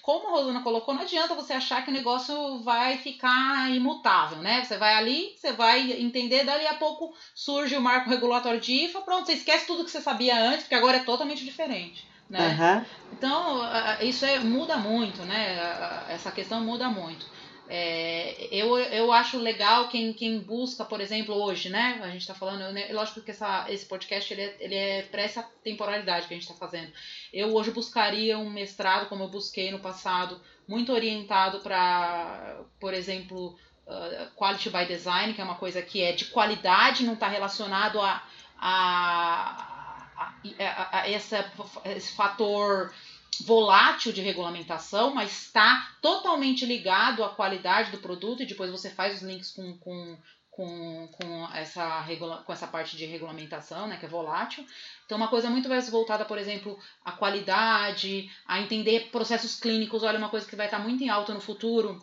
como a Rosana colocou, não adianta você achar que o negócio vai ficar imutável, né? Você vai ali, você vai entender, dali a pouco surge o marco regulatório de IFA, pronto, você esquece tudo que você sabia antes, porque agora é totalmente diferente. Né?
Uhum.
Então, isso é, muda muito, né? Essa questão muda muito. É, eu, eu acho legal quem, quem busca, por exemplo, hoje, né? A gente está falando, né, lógico que essa, esse podcast ele é, ele é para essa temporalidade que a gente está fazendo. Eu hoje buscaria um mestrado, como eu busquei no passado, muito orientado para, por exemplo, uh, Quality by Design, que é uma coisa que é de qualidade, não está relacionado a, a, a, a, a essa, esse fator volátil de regulamentação, mas está totalmente ligado à qualidade do produto e depois você faz os links com, com, com, com, essa, regula com essa parte de regulamentação, né, que é volátil. Então, uma coisa muito mais voltada, por exemplo, à qualidade, a entender processos clínicos. Olha, uma coisa que vai estar muito em alta no futuro,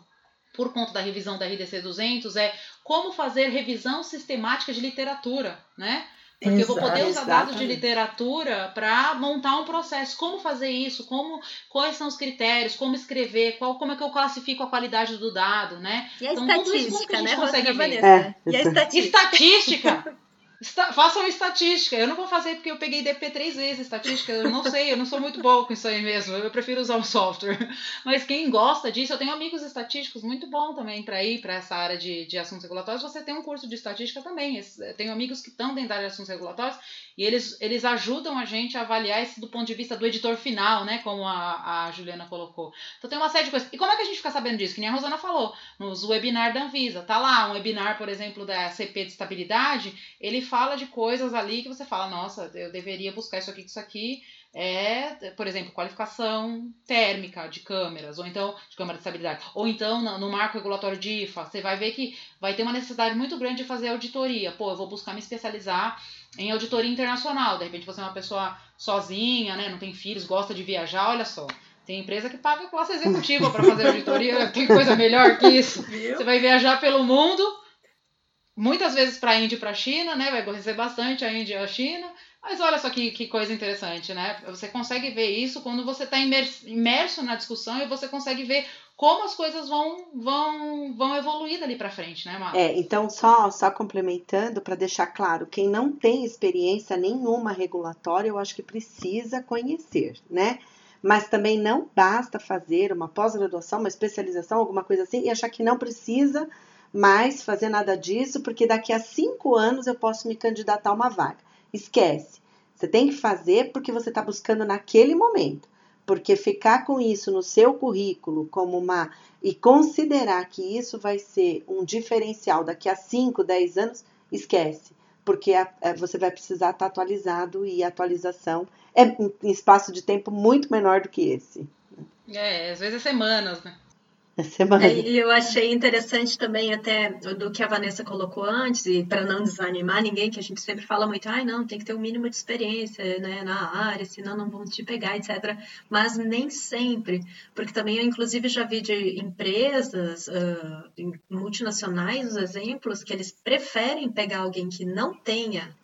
por conta da revisão da RDC 200, é como fazer revisão sistemática de literatura, né? Porque Exato, eu vou poder usar exatamente. dados de literatura para montar um processo. Como fazer isso? Como, quais são os critérios? Como escrever? Qual, como é que eu classifico a qualidade do dado, né?
E a então, estatística, tudo isso que a gente
né, consegue ver.
É. E a estatística?
estatística <laughs> Está, façam estatística. Eu não vou fazer porque eu peguei DP três vezes estatística. Eu não sei, eu não sou muito boa com isso aí mesmo. Eu prefiro usar o software. Mas quem gosta disso, eu tenho amigos estatísticos muito bom também para ir para essa área de, de assuntos regulatórios. Você tem um curso de estatística também. Eu tenho amigos que estão dentro da área de assuntos regulatórios E eles, eles ajudam a gente a avaliar isso do ponto de vista do editor final, né? Como a, a Juliana colocou. Então tem uma série de coisas. E como é que a gente fica sabendo disso? Que nem a Rosana falou, nos webinars da Anvisa. Tá lá, um webinar, por exemplo, da CP de estabilidade, ele fala de coisas ali que você fala, nossa, eu deveria buscar isso aqui, isso aqui é, por exemplo, qualificação térmica de câmeras, ou então de câmera de estabilidade, ou então no, no, marco regulatório de IFA, você vai ver que vai ter uma necessidade muito grande de fazer auditoria. Pô, eu vou buscar me especializar em auditoria internacional. De repente você é uma pessoa sozinha, né, não tem filhos, gosta de viajar, olha só. Tem empresa que paga classe executiva para fazer auditoria, <laughs> tem coisa melhor que isso. Viu? Você vai viajar pelo mundo, muitas vezes para a Índia e para a China, né? Vai conhecer bastante a Índia e a China mas olha só que, que coisa interessante, né? Você consegue ver isso quando você está imerso na discussão e você consegue ver como as coisas vão vão vão evoluir dali para frente, né, Marcos?
É, então só só complementando para deixar claro, quem não tem experiência nenhuma regulatória, eu acho que precisa conhecer, né? Mas também não basta fazer uma pós-graduação, uma especialização, alguma coisa assim, e achar que não precisa mais fazer nada disso, porque daqui a cinco anos eu posso me candidatar a uma vaga. Esquece. Você tem que fazer porque você está buscando naquele momento. Porque ficar com isso no seu currículo como uma. e considerar que isso vai ser um diferencial daqui a 5, 10 anos, esquece. Porque a, a, você vai precisar estar tá atualizado e a atualização é em espaço de tempo muito menor do que esse.
É, às vezes é semanas, né?
Semana. É, e eu achei interessante também até do que a Vanessa colocou antes, e para não desanimar ninguém, que a gente sempre fala muito, ai, não, tem que ter um mínimo de experiência né, na área, senão não vão te pegar, etc. Mas nem sempre, porque também eu, inclusive, já vi de empresas uh, multinacionais os exemplos que eles preferem pegar alguém que não tenha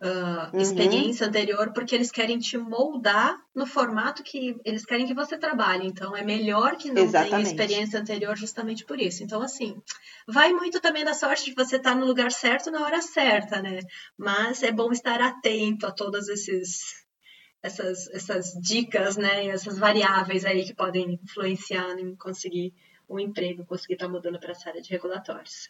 uh, uhum. experiência anterior, porque eles querem te moldar no formato que eles querem que você trabalhe. Então, é melhor que não Exatamente. tenha experiência anterior justamente por isso. Então, assim, vai muito também da sorte de você estar no lugar certo na hora certa, né? Mas é bom estar atento a todos esses essas, essas dicas, né, essas variáveis aí que podem influenciar em conseguir um emprego, conseguir estar mudando para essa área de regulatórios.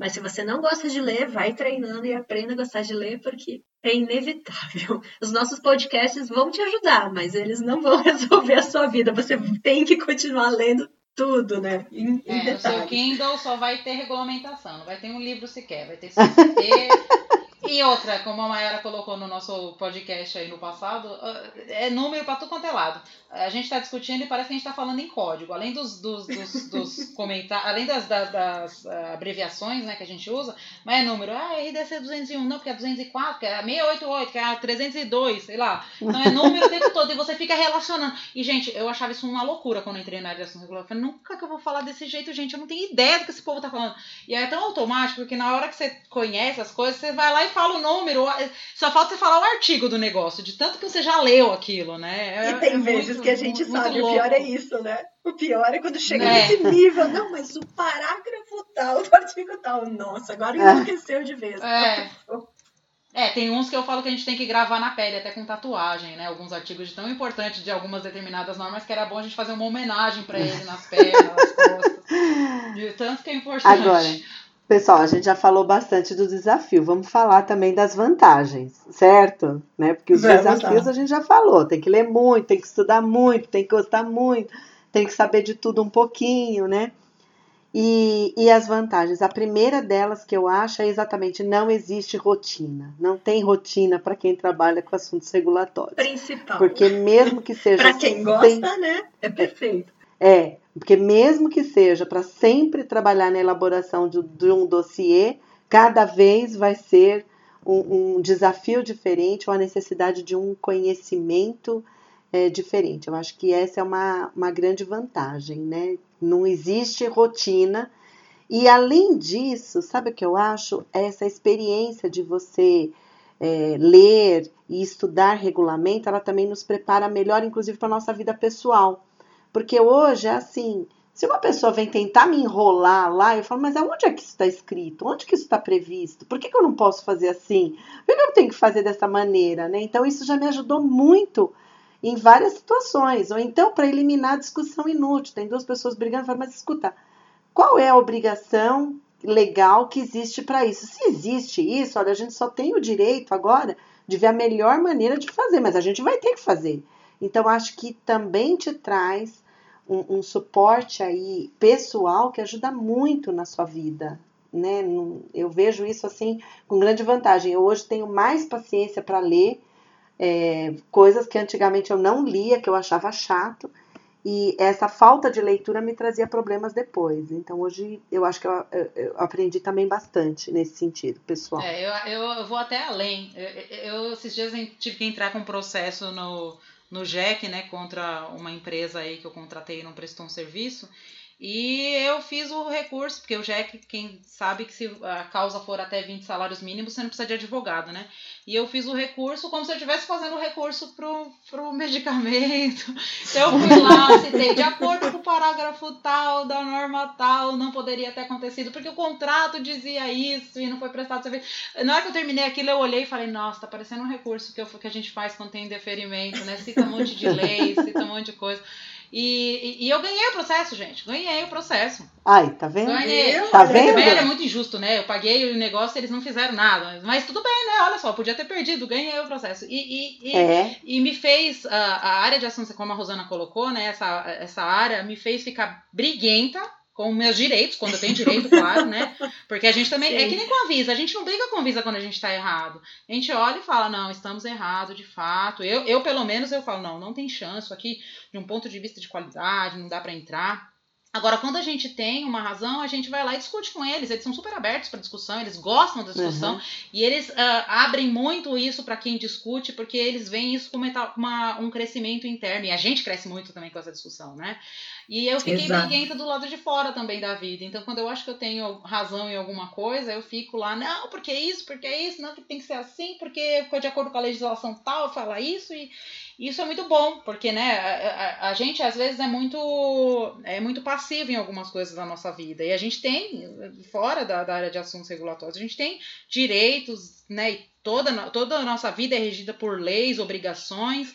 Mas se você não gosta de ler, vai treinando e aprenda a gostar de ler, porque é inevitável. <laughs> Os nossos podcasts vão te ajudar, mas eles não vão <laughs> resolver a sua vida. Você tem que continuar lendo tudo, né?
Em, em é, o seu Kindle só vai ter regulamentação, não vai ter um livro sequer, vai ter CCT, <laughs> E outra, como a Mayara colocou no nosso podcast aí no passado, ah, é número para tudo quanto é lado. A gente está discutindo e parece que a gente está falando em código. Além dos, dos, dos, <laughs> dos comentários, além das, das, das, ah, abreviações né, que a gente usa, mas é número. Ah, RDC 201, não, porque é 204, que é 688, que é 302, sei lá. Então é número o tempo <laughs> todo e você fica relacionando. E, gente, eu achava isso uma loucura quando entrei na direção regular. Eu falei, nunca que eu vou falar desse jeito, gente. Eu não tenho ideia do que esse povo tá falando. E é tão automático que na hora que você conhece as coisas, você vai lá e fala fala o número, só falta você falar o artigo do negócio, de tanto que você já leu aquilo, né?
É, e tem é vezes muito, que a gente muito, sabe, muito o pior é isso, né? O pior é quando chega né? nesse nível, não, mas o parágrafo tal, o artigo tal, nossa, agora é. enlouqueceu de vez.
É. É, tem uns que eu falo que a gente tem que gravar na pele, até com tatuagem, né? Alguns artigos de tão importantes de algumas determinadas normas que era bom a gente fazer uma homenagem para ele nas <laughs> pernas, nas costas. De tanto que é importante.
Agora, Pessoal, a gente já falou bastante do desafio. Vamos falar também das vantagens, certo? Né? Porque os Vamos desafios lá. a gente já falou. Tem que ler muito, tem que estudar muito, tem que gostar muito, tem que saber de tudo um pouquinho, né? E, e as vantagens. A primeira delas que eu acho é exatamente não existe rotina. Não tem rotina para quem trabalha com assuntos regulatórios.
Principal.
Porque mesmo que seja. <laughs>
para quem gosta, tem, né? É perfeito.
É, porque mesmo que seja para sempre trabalhar na elaboração de, de, um dossiê, cada vez vai ser um, um desafio diferente ou a necessidade de um conhecimento é, diferente. Eu acho que essa é uma, uma grande vantagem, né? Não existe rotina. E além disso, sabe o que eu acho? Essa experiência de você é, ler e estudar regulamento, ela também nos prepara melhor, inclusive, para a nossa vida pessoal. Porque hoje é assim, se uma pessoa vem tentar me enrolar lá, eu falo, mas aonde é que isso está escrito? Onde que isso está previsto? Por que, que eu não posso fazer assim? Por que eu tenho que fazer dessa maneira? Né? Então, isso já me ajudou muito em várias situações. Ou então, para eliminar a discussão inútil. Tem duas pessoas brigando, eu falo, mas escuta, qual é a obrigação legal que existe para isso? Se existe isso, olha, a gente só tem o direito agora de ver a melhor maneira de fazer, mas a gente vai ter que fazer. Então, acho que também te traz um, um suporte aí pessoal que ajuda muito na sua vida, né? Eu vejo isso assim com grande vantagem. Eu hoje tenho mais paciência para ler é, coisas que antigamente eu não lia, que eu achava chato, e essa falta de leitura me trazia problemas depois. Então hoje eu acho que eu, eu, eu aprendi também bastante nesse sentido, pessoal.
É, eu, eu vou até além. Eu, esses dias tive que entrar com um processo no, no JEC, né, contra uma empresa aí que eu contratei e não prestou um serviço. E eu fiz o recurso, porque o JEC, quem sabe que se a causa for até 20 salários mínimos, você não precisa de advogado, né? E eu fiz o recurso como se eu estivesse fazendo o recurso pro, pro medicamento. Eu fui lá, citei, de acordo com o parágrafo tal, da norma tal, não poderia ter acontecido, porque o contrato dizia isso e não foi prestado serviço. Na hora que eu terminei aquilo, eu olhei e falei, nossa, tá parecendo um recurso que, eu, que a gente faz quando tem deferimento, né? Cita um monte de lei, cita um monte de coisa. E, e, e, eu ganhei o processo, gente. Ganhei o processo.
Ai, tá vendo?
Ganhei.
Tá vendo?
Era muito injusto, né? Eu paguei o negócio e eles não fizeram nada. Mas tudo bem, né? Olha só, podia ter perdido. Ganhei o processo. E, e,
é.
e me fez, a, a área de ação, como a Rosana colocou, né? Essa, essa área me fez ficar briguenta com meus direitos, quando eu tenho direito, claro, né? Porque a gente também. É Sim. É que nem com a Visa, a gente não briga com a Visa quando a gente está errado. A gente olha e fala, não, estamos errados, de fato. Eu, eu, pelo menos, eu falo, não, não tem chance. Aqui, de um ponto de vista de qualidade, não dá para entrar. Agora, quando a gente tem uma razão, a gente vai lá e discute com eles. Eles são super abertos para discussão, eles gostam da discussão uhum. e eles uh, abrem muito isso para quem discute, porque eles veem isso como uma, um crescimento interno. E a gente cresce muito também com essa discussão, né? E eu fiquei Exato. briguenta do lado de fora também da vida. Então, quando eu acho que eu tenho razão em alguma coisa, eu fico lá, não, porque isso, porque isso, não, que tem que ser assim, porque ficou de acordo com a legislação tal, fala isso, e isso é muito bom, porque, né, a, a, a, gente às vezes é muito, é muito passivo em algumas coisas da nossa vida. E a gente tem, fora da, da área de assuntos regulatórios, a gente tem direitos, né, e toda, toda a nossa vida é regida por leis, obrigações,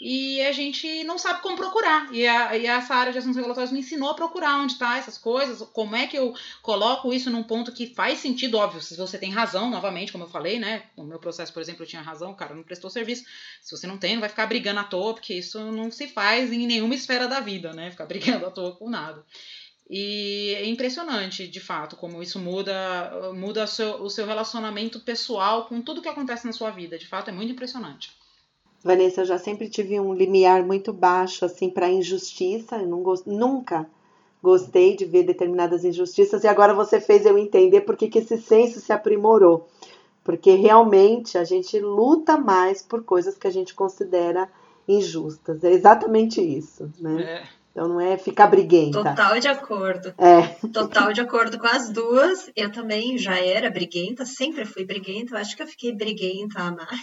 e a gente não sabe como procurar. E, a, e essa área de assuntos regulatórios me ensinou a procurar onde está essas coisas, como é que eu coloco isso num ponto que faz sentido, óbvio, se você tem razão, novamente, como eu falei, né? No meu processo, por exemplo, eu tinha razão, o cara não prestou serviço. Se você não tem, não vai ficar brigando à toa, porque isso não se faz em nenhuma esfera da vida, né? Ficar <laughs> brigando à toa com nada. E é impressionante, de fato, como isso muda, muda o seu, o seu relacionamento pessoal com tudo que acontece na sua vida. De fato, é muito impressionante.
Vanessa, eu já sempre tive um limiar muito baixo assim para injustiça, eu gost... nunca gostei de ver determinadas injustiças e agora você fez eu entender por que, que esse senso se aprimorou. Porque realmente a gente luta mais por coisas que a gente considera injustas. É exatamente isso, né? É. Então não é ficar briguenta.
Total de acordo.
É.
Total de acordo com as duas. Eu também já era briguenta, sempre fui briguenta. Eu acho que eu fiquei briguenta a mais.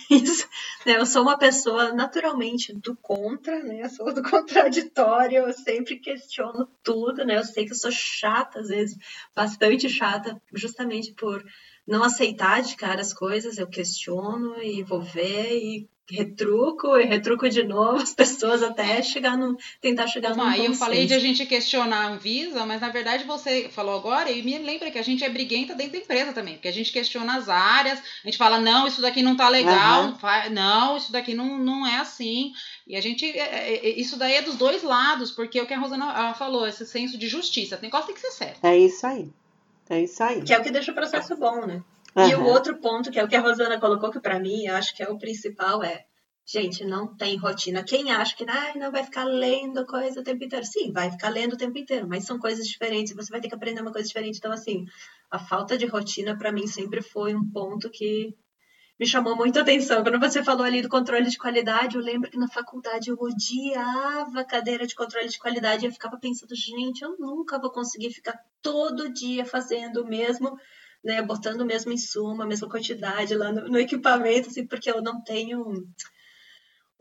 <laughs> Né? Eu sou uma pessoa naturalmente do contra, né? Eu sou do <laughs> contraditório, eu sempre questiono tudo, né? Eu sei que eu sou chata, às vezes, bastante chata, justamente por não aceitar de cara as coisas, eu questiono e vou ver e retruco e retruco de novo as pessoas até chegar no tentar chegar no
Aí eu falei de a gente questionar a Anvisa, mas na verdade você falou agora e me lembra que a gente é briguenta dentro da empresa também, porque a gente questiona as áreas, a gente fala não, isso daqui não tá legal, uhum. não, isso daqui não, não é assim. E a gente é, é, é, isso daí é dos dois lados, porque é o que a Rosana falou, esse senso de justiça, tem coisa que tem que ser certo.
É isso aí. É isso aí.
Que é o que deixa o processo bom, né? Uhum. E o outro ponto, que é o que a Rosana colocou, que para mim eu acho que é o principal, é Gente, não tem rotina. Quem acha que ah, não vai ficar lendo coisa o tempo inteiro? Sim, vai ficar lendo o tempo inteiro, mas são coisas diferentes. Você vai ter que aprender uma coisa diferente. Então, assim, a falta de rotina para mim sempre foi um ponto que me chamou muita atenção. Quando você falou ali do controle de qualidade, eu lembro que na faculdade eu odiava a cadeira de controle de qualidade. E eu ficava pensando, gente, eu nunca vou conseguir ficar todo dia fazendo o mesmo né, botando o mesmo insumo, a mesma quantidade lá no, no, equipamento, assim, porque eu não tenho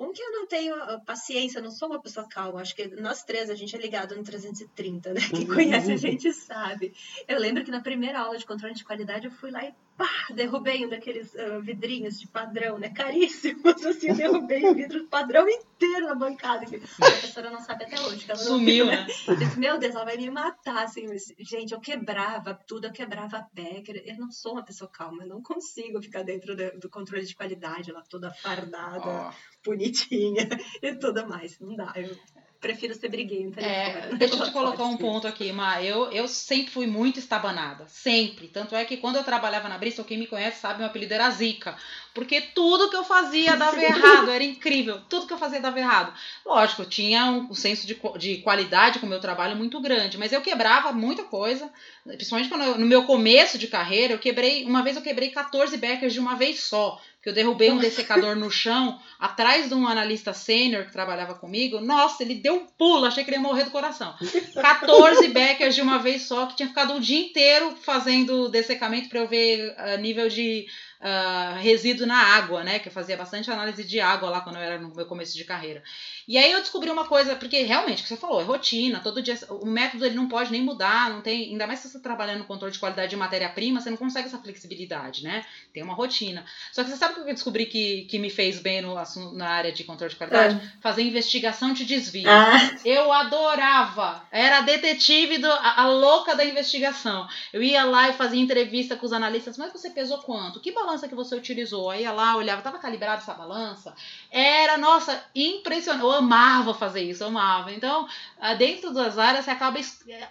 Um que eu não tenho paciência, não sou uma pessoa calma. Acho que nós três, a gente é ligado no 330, né? Quem conhece a gente sabe. Eu lembro que na primeira aula de controle de qualidade eu fui lá e pá, derrubei um daqueles uh, vidrinhos de padrão, né? Caríssimos, assim, derrubei o vidro padrão inteiro na bancada. Que a professora não sabe até hoje.
Sumiu, viu, né?
Eu disse, meu Deus, ela vai me matar, assim. Mas, gente, eu quebrava tudo, eu quebrava a Becker. Eu não sou uma pessoa calma, eu não consigo ficar dentro do, do controle de qualidade, lá toda fardada, oh. Bonitinha <laughs> e tudo mais. Não dá, eu prefiro ser briguenta.
É, <laughs> deixa eu te colocar um ponto aqui, Ma. Eu, eu sempre fui muito estabanada. Sempre. Tanto é que quando eu trabalhava na Bristol, quem me conhece sabe, meu apelido era Zica. Porque tudo que eu fazia dava errado. Era incrível. Tudo que eu fazia dava errado. Lógico, eu tinha um, um senso de, de qualidade com o meu trabalho muito grande. Mas eu quebrava muita coisa. Principalmente quando eu, no meu começo de carreira, eu quebrei. Uma vez eu quebrei 14 backers de uma vez só que eu derrubei um dessecador no chão, atrás de um analista sênior que trabalhava comigo. Nossa, ele deu um pulo, achei que ele ia morrer do coração. 14 <laughs> backers de uma vez só, que tinha ficado o dia inteiro fazendo dessecamento para eu ver uh, nível de uh, resíduo na água, né? Que eu fazia bastante análise de água lá quando eu era no meu começo de carreira. E aí eu descobri uma coisa, porque realmente, o que você falou, é rotina, todo dia, o método ele não pode nem mudar, não tem, ainda mais se você está trabalhando no controle de qualidade de matéria-prima, você não consegue essa flexibilidade, né? Tem uma rotina. Só que você sabe o que eu descobri que, que me fez bem no, na área de controle de qualidade? É. Fazer investigação de desvio. Ah. Eu adorava. Era detetive, do, a, a, louca da investigação. Eu ia lá e fazia entrevista com os analistas, mas você pesou quanto? Que balança que você utilizou? Aí ia lá, olhava, estava calibrada essa balança? Era, nossa, impressionante amava fazer isso, eu amava. Então, ah, dentro das áreas, você acaba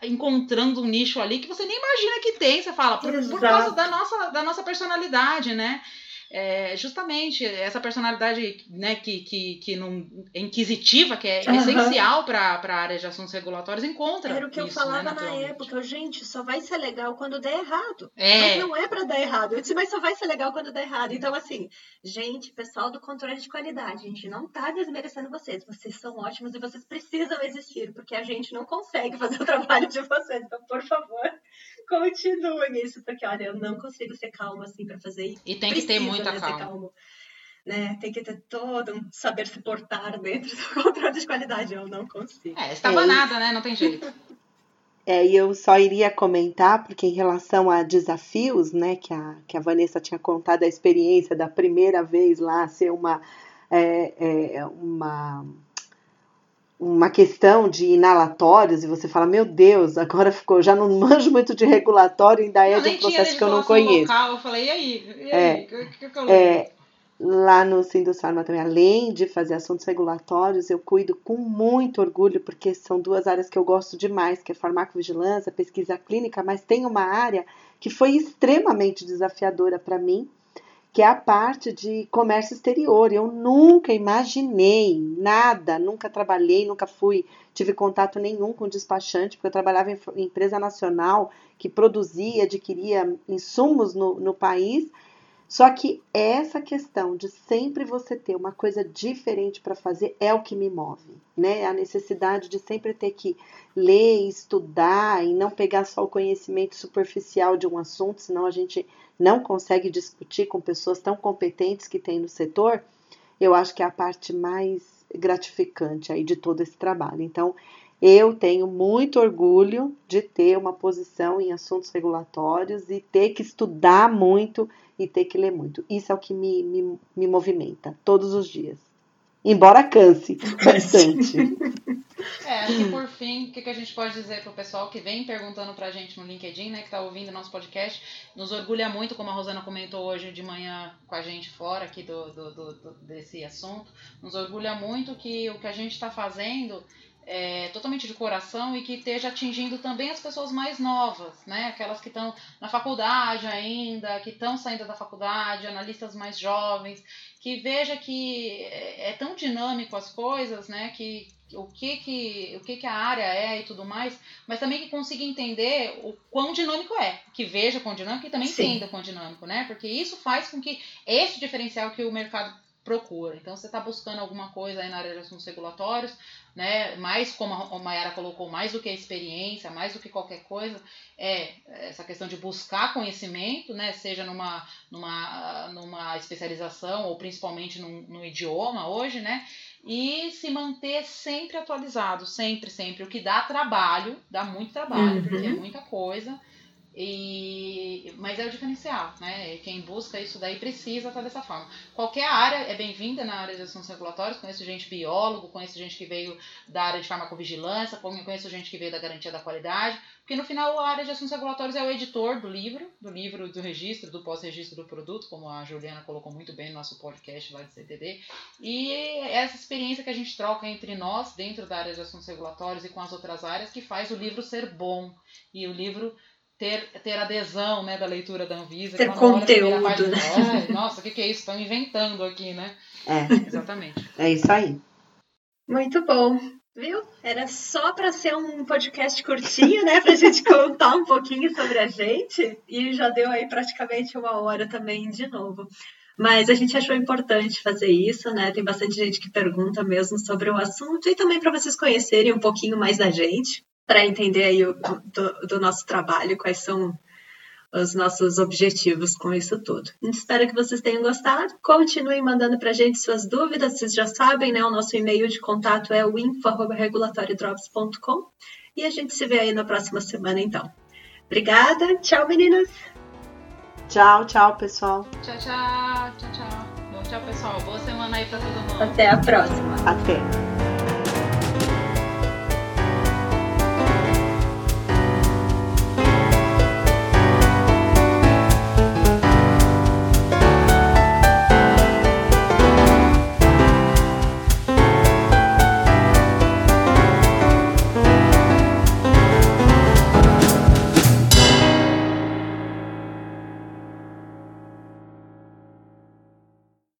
encontrando um nicho ali que você nem imagina que tem. Você fala, por, por causa da nossa, da nossa personalidade, né? É, justamente essa personalidade né, que, que, que não, é inquisitiva, que é uhum. essencial para a área de assuntos regulatórios, encontra.
Era o que
isso,
eu falava
né,
na época, gente, só vai ser legal quando der errado. É. Mas não é para dar errado. Eu disse, mas só vai ser legal quando der errado. Então, assim, gente, pessoal do controle de qualidade, a gente não tá desmerecendo vocês. Vocês são ótimos e vocês precisam existir, porque a gente não consegue <laughs> fazer o trabalho de vocês. Então, por favor, continue nisso, porque olha, eu não consigo ser calma assim para fazer isso.
E tem que ter muita né, calma. calma.
Né? Tem que ter todo um saber se portar dentro do <laughs> controle de qualidade. Eu não consigo.
É, estava é, nada, né? Não tem jeito. <laughs>
É, e eu só iria comentar, porque em relação a desafios, né, que a, que a Vanessa tinha contado a experiência da primeira vez lá ser uma, é, é, uma uma questão de inalatórios e você fala, meu Deus, agora ficou, já não <laughs> manjo muito de regulatório, ainda é de um processo que eu não conheço.
Local, eu falei, e aí? E
aí? É, que, que eu é, lá no Sindusfarma também, além de fazer assuntos regulatórios, eu cuido com muito orgulho, porque são duas áreas que eu gosto demais, que é farmacovigilância, pesquisa clínica, mas tem uma área que foi extremamente desafiadora para mim, que é a parte de comércio exterior. Eu nunca imaginei nada, nunca trabalhei, nunca fui, tive contato nenhum com despachante, porque eu trabalhava em empresa nacional que produzia, adquiria insumos no, no país. Só que essa questão de sempre você ter uma coisa diferente para fazer é o que me move, né? A necessidade de sempre ter que ler, estudar e não pegar só o conhecimento superficial de um assunto, senão a gente não consegue discutir com pessoas tão competentes que tem no setor, eu acho que é a parte mais gratificante aí de todo esse trabalho. Então, eu tenho muito orgulho de ter uma posição em assuntos regulatórios e ter que estudar muito e ter que ler muito. Isso é o que me, me, me movimenta todos os dias. Embora canse bastante.
É, e por fim, o que, que a gente pode dizer para o pessoal que vem perguntando para a gente no LinkedIn, né, que está ouvindo nosso podcast, nos orgulha muito, como a Rosana comentou hoje de manhã com a gente fora aqui do, do, do, do desse assunto, nos orgulha muito que o que a gente está fazendo é, totalmente de coração e que esteja atingindo também as pessoas mais novas, né? Aquelas que estão na faculdade ainda, que estão saindo da faculdade, analistas mais jovens, que veja que é, é tão dinâmico as coisas, né? Que o que que o que que a área é e tudo mais, mas também que consiga entender o quão dinâmico é, que veja quão dinâmico e também Sim. entenda quão dinâmico, né? Porque isso faz com que esse diferencial que o mercado procura. Então, você está buscando alguma coisa aí na área de assuntos regulatórios, né? Mais como a Mayara colocou, mais do que a experiência, mais do que qualquer coisa, é essa questão de buscar conhecimento, né? Seja numa, numa, numa especialização ou principalmente num, no idioma hoje, né? E se manter sempre atualizado, sempre, sempre. O que dá trabalho, dá muito trabalho, uhum. porque é muita coisa. E, mas é o diferencial, né? Quem busca isso daí precisa estar dessa forma. Qualquer área é bem-vinda na área de assuntos regulatórios. Conheço gente biólogo, conheço gente que veio da área de farmacovigilância, conheço gente que veio da garantia da qualidade. Porque no final a área de assuntos regulatórios é o editor do livro, do livro do registro, do pós-registro do produto, como a Juliana colocou muito bem no nosso podcast lá de CTD. E essa experiência que a gente troca entre nós, dentro da área de assuntos regulatórios e com as outras áreas, que faz o livro ser bom. E o livro ter, ter adesão né, da leitura da Anvisa.
Ter conteúdo. Página,
né? nossa, o que, que é isso? Estão inventando aqui, né?
É.
Exatamente.
É isso aí.
Muito bom. Viu? Era só para ser um podcast curtinho, né? Para a gente contar um pouquinho sobre a gente. E já deu aí praticamente uma hora também de novo. Mas a gente achou importante fazer isso, né? Tem bastante gente que pergunta mesmo sobre o assunto e também para vocês conhecerem um pouquinho mais da gente para entender aí o, do, do, nosso trabalho, quais são os nossos objetivos com isso tudo. Espero que vocês tenham gostado. Continuem mandando para a gente suas dúvidas, vocês já sabem, né? O nosso e-mail de contato é o info.regulatoriodrops.com e a gente se vê aí na próxima semana, então. Obrigada, tchau meninas!
Tchau, tchau, pessoal.
Tchau, tchau, tchau, tchau. Bom, tchau, pessoal. Boa semana aí para todo mundo.
Até a próxima.
Até.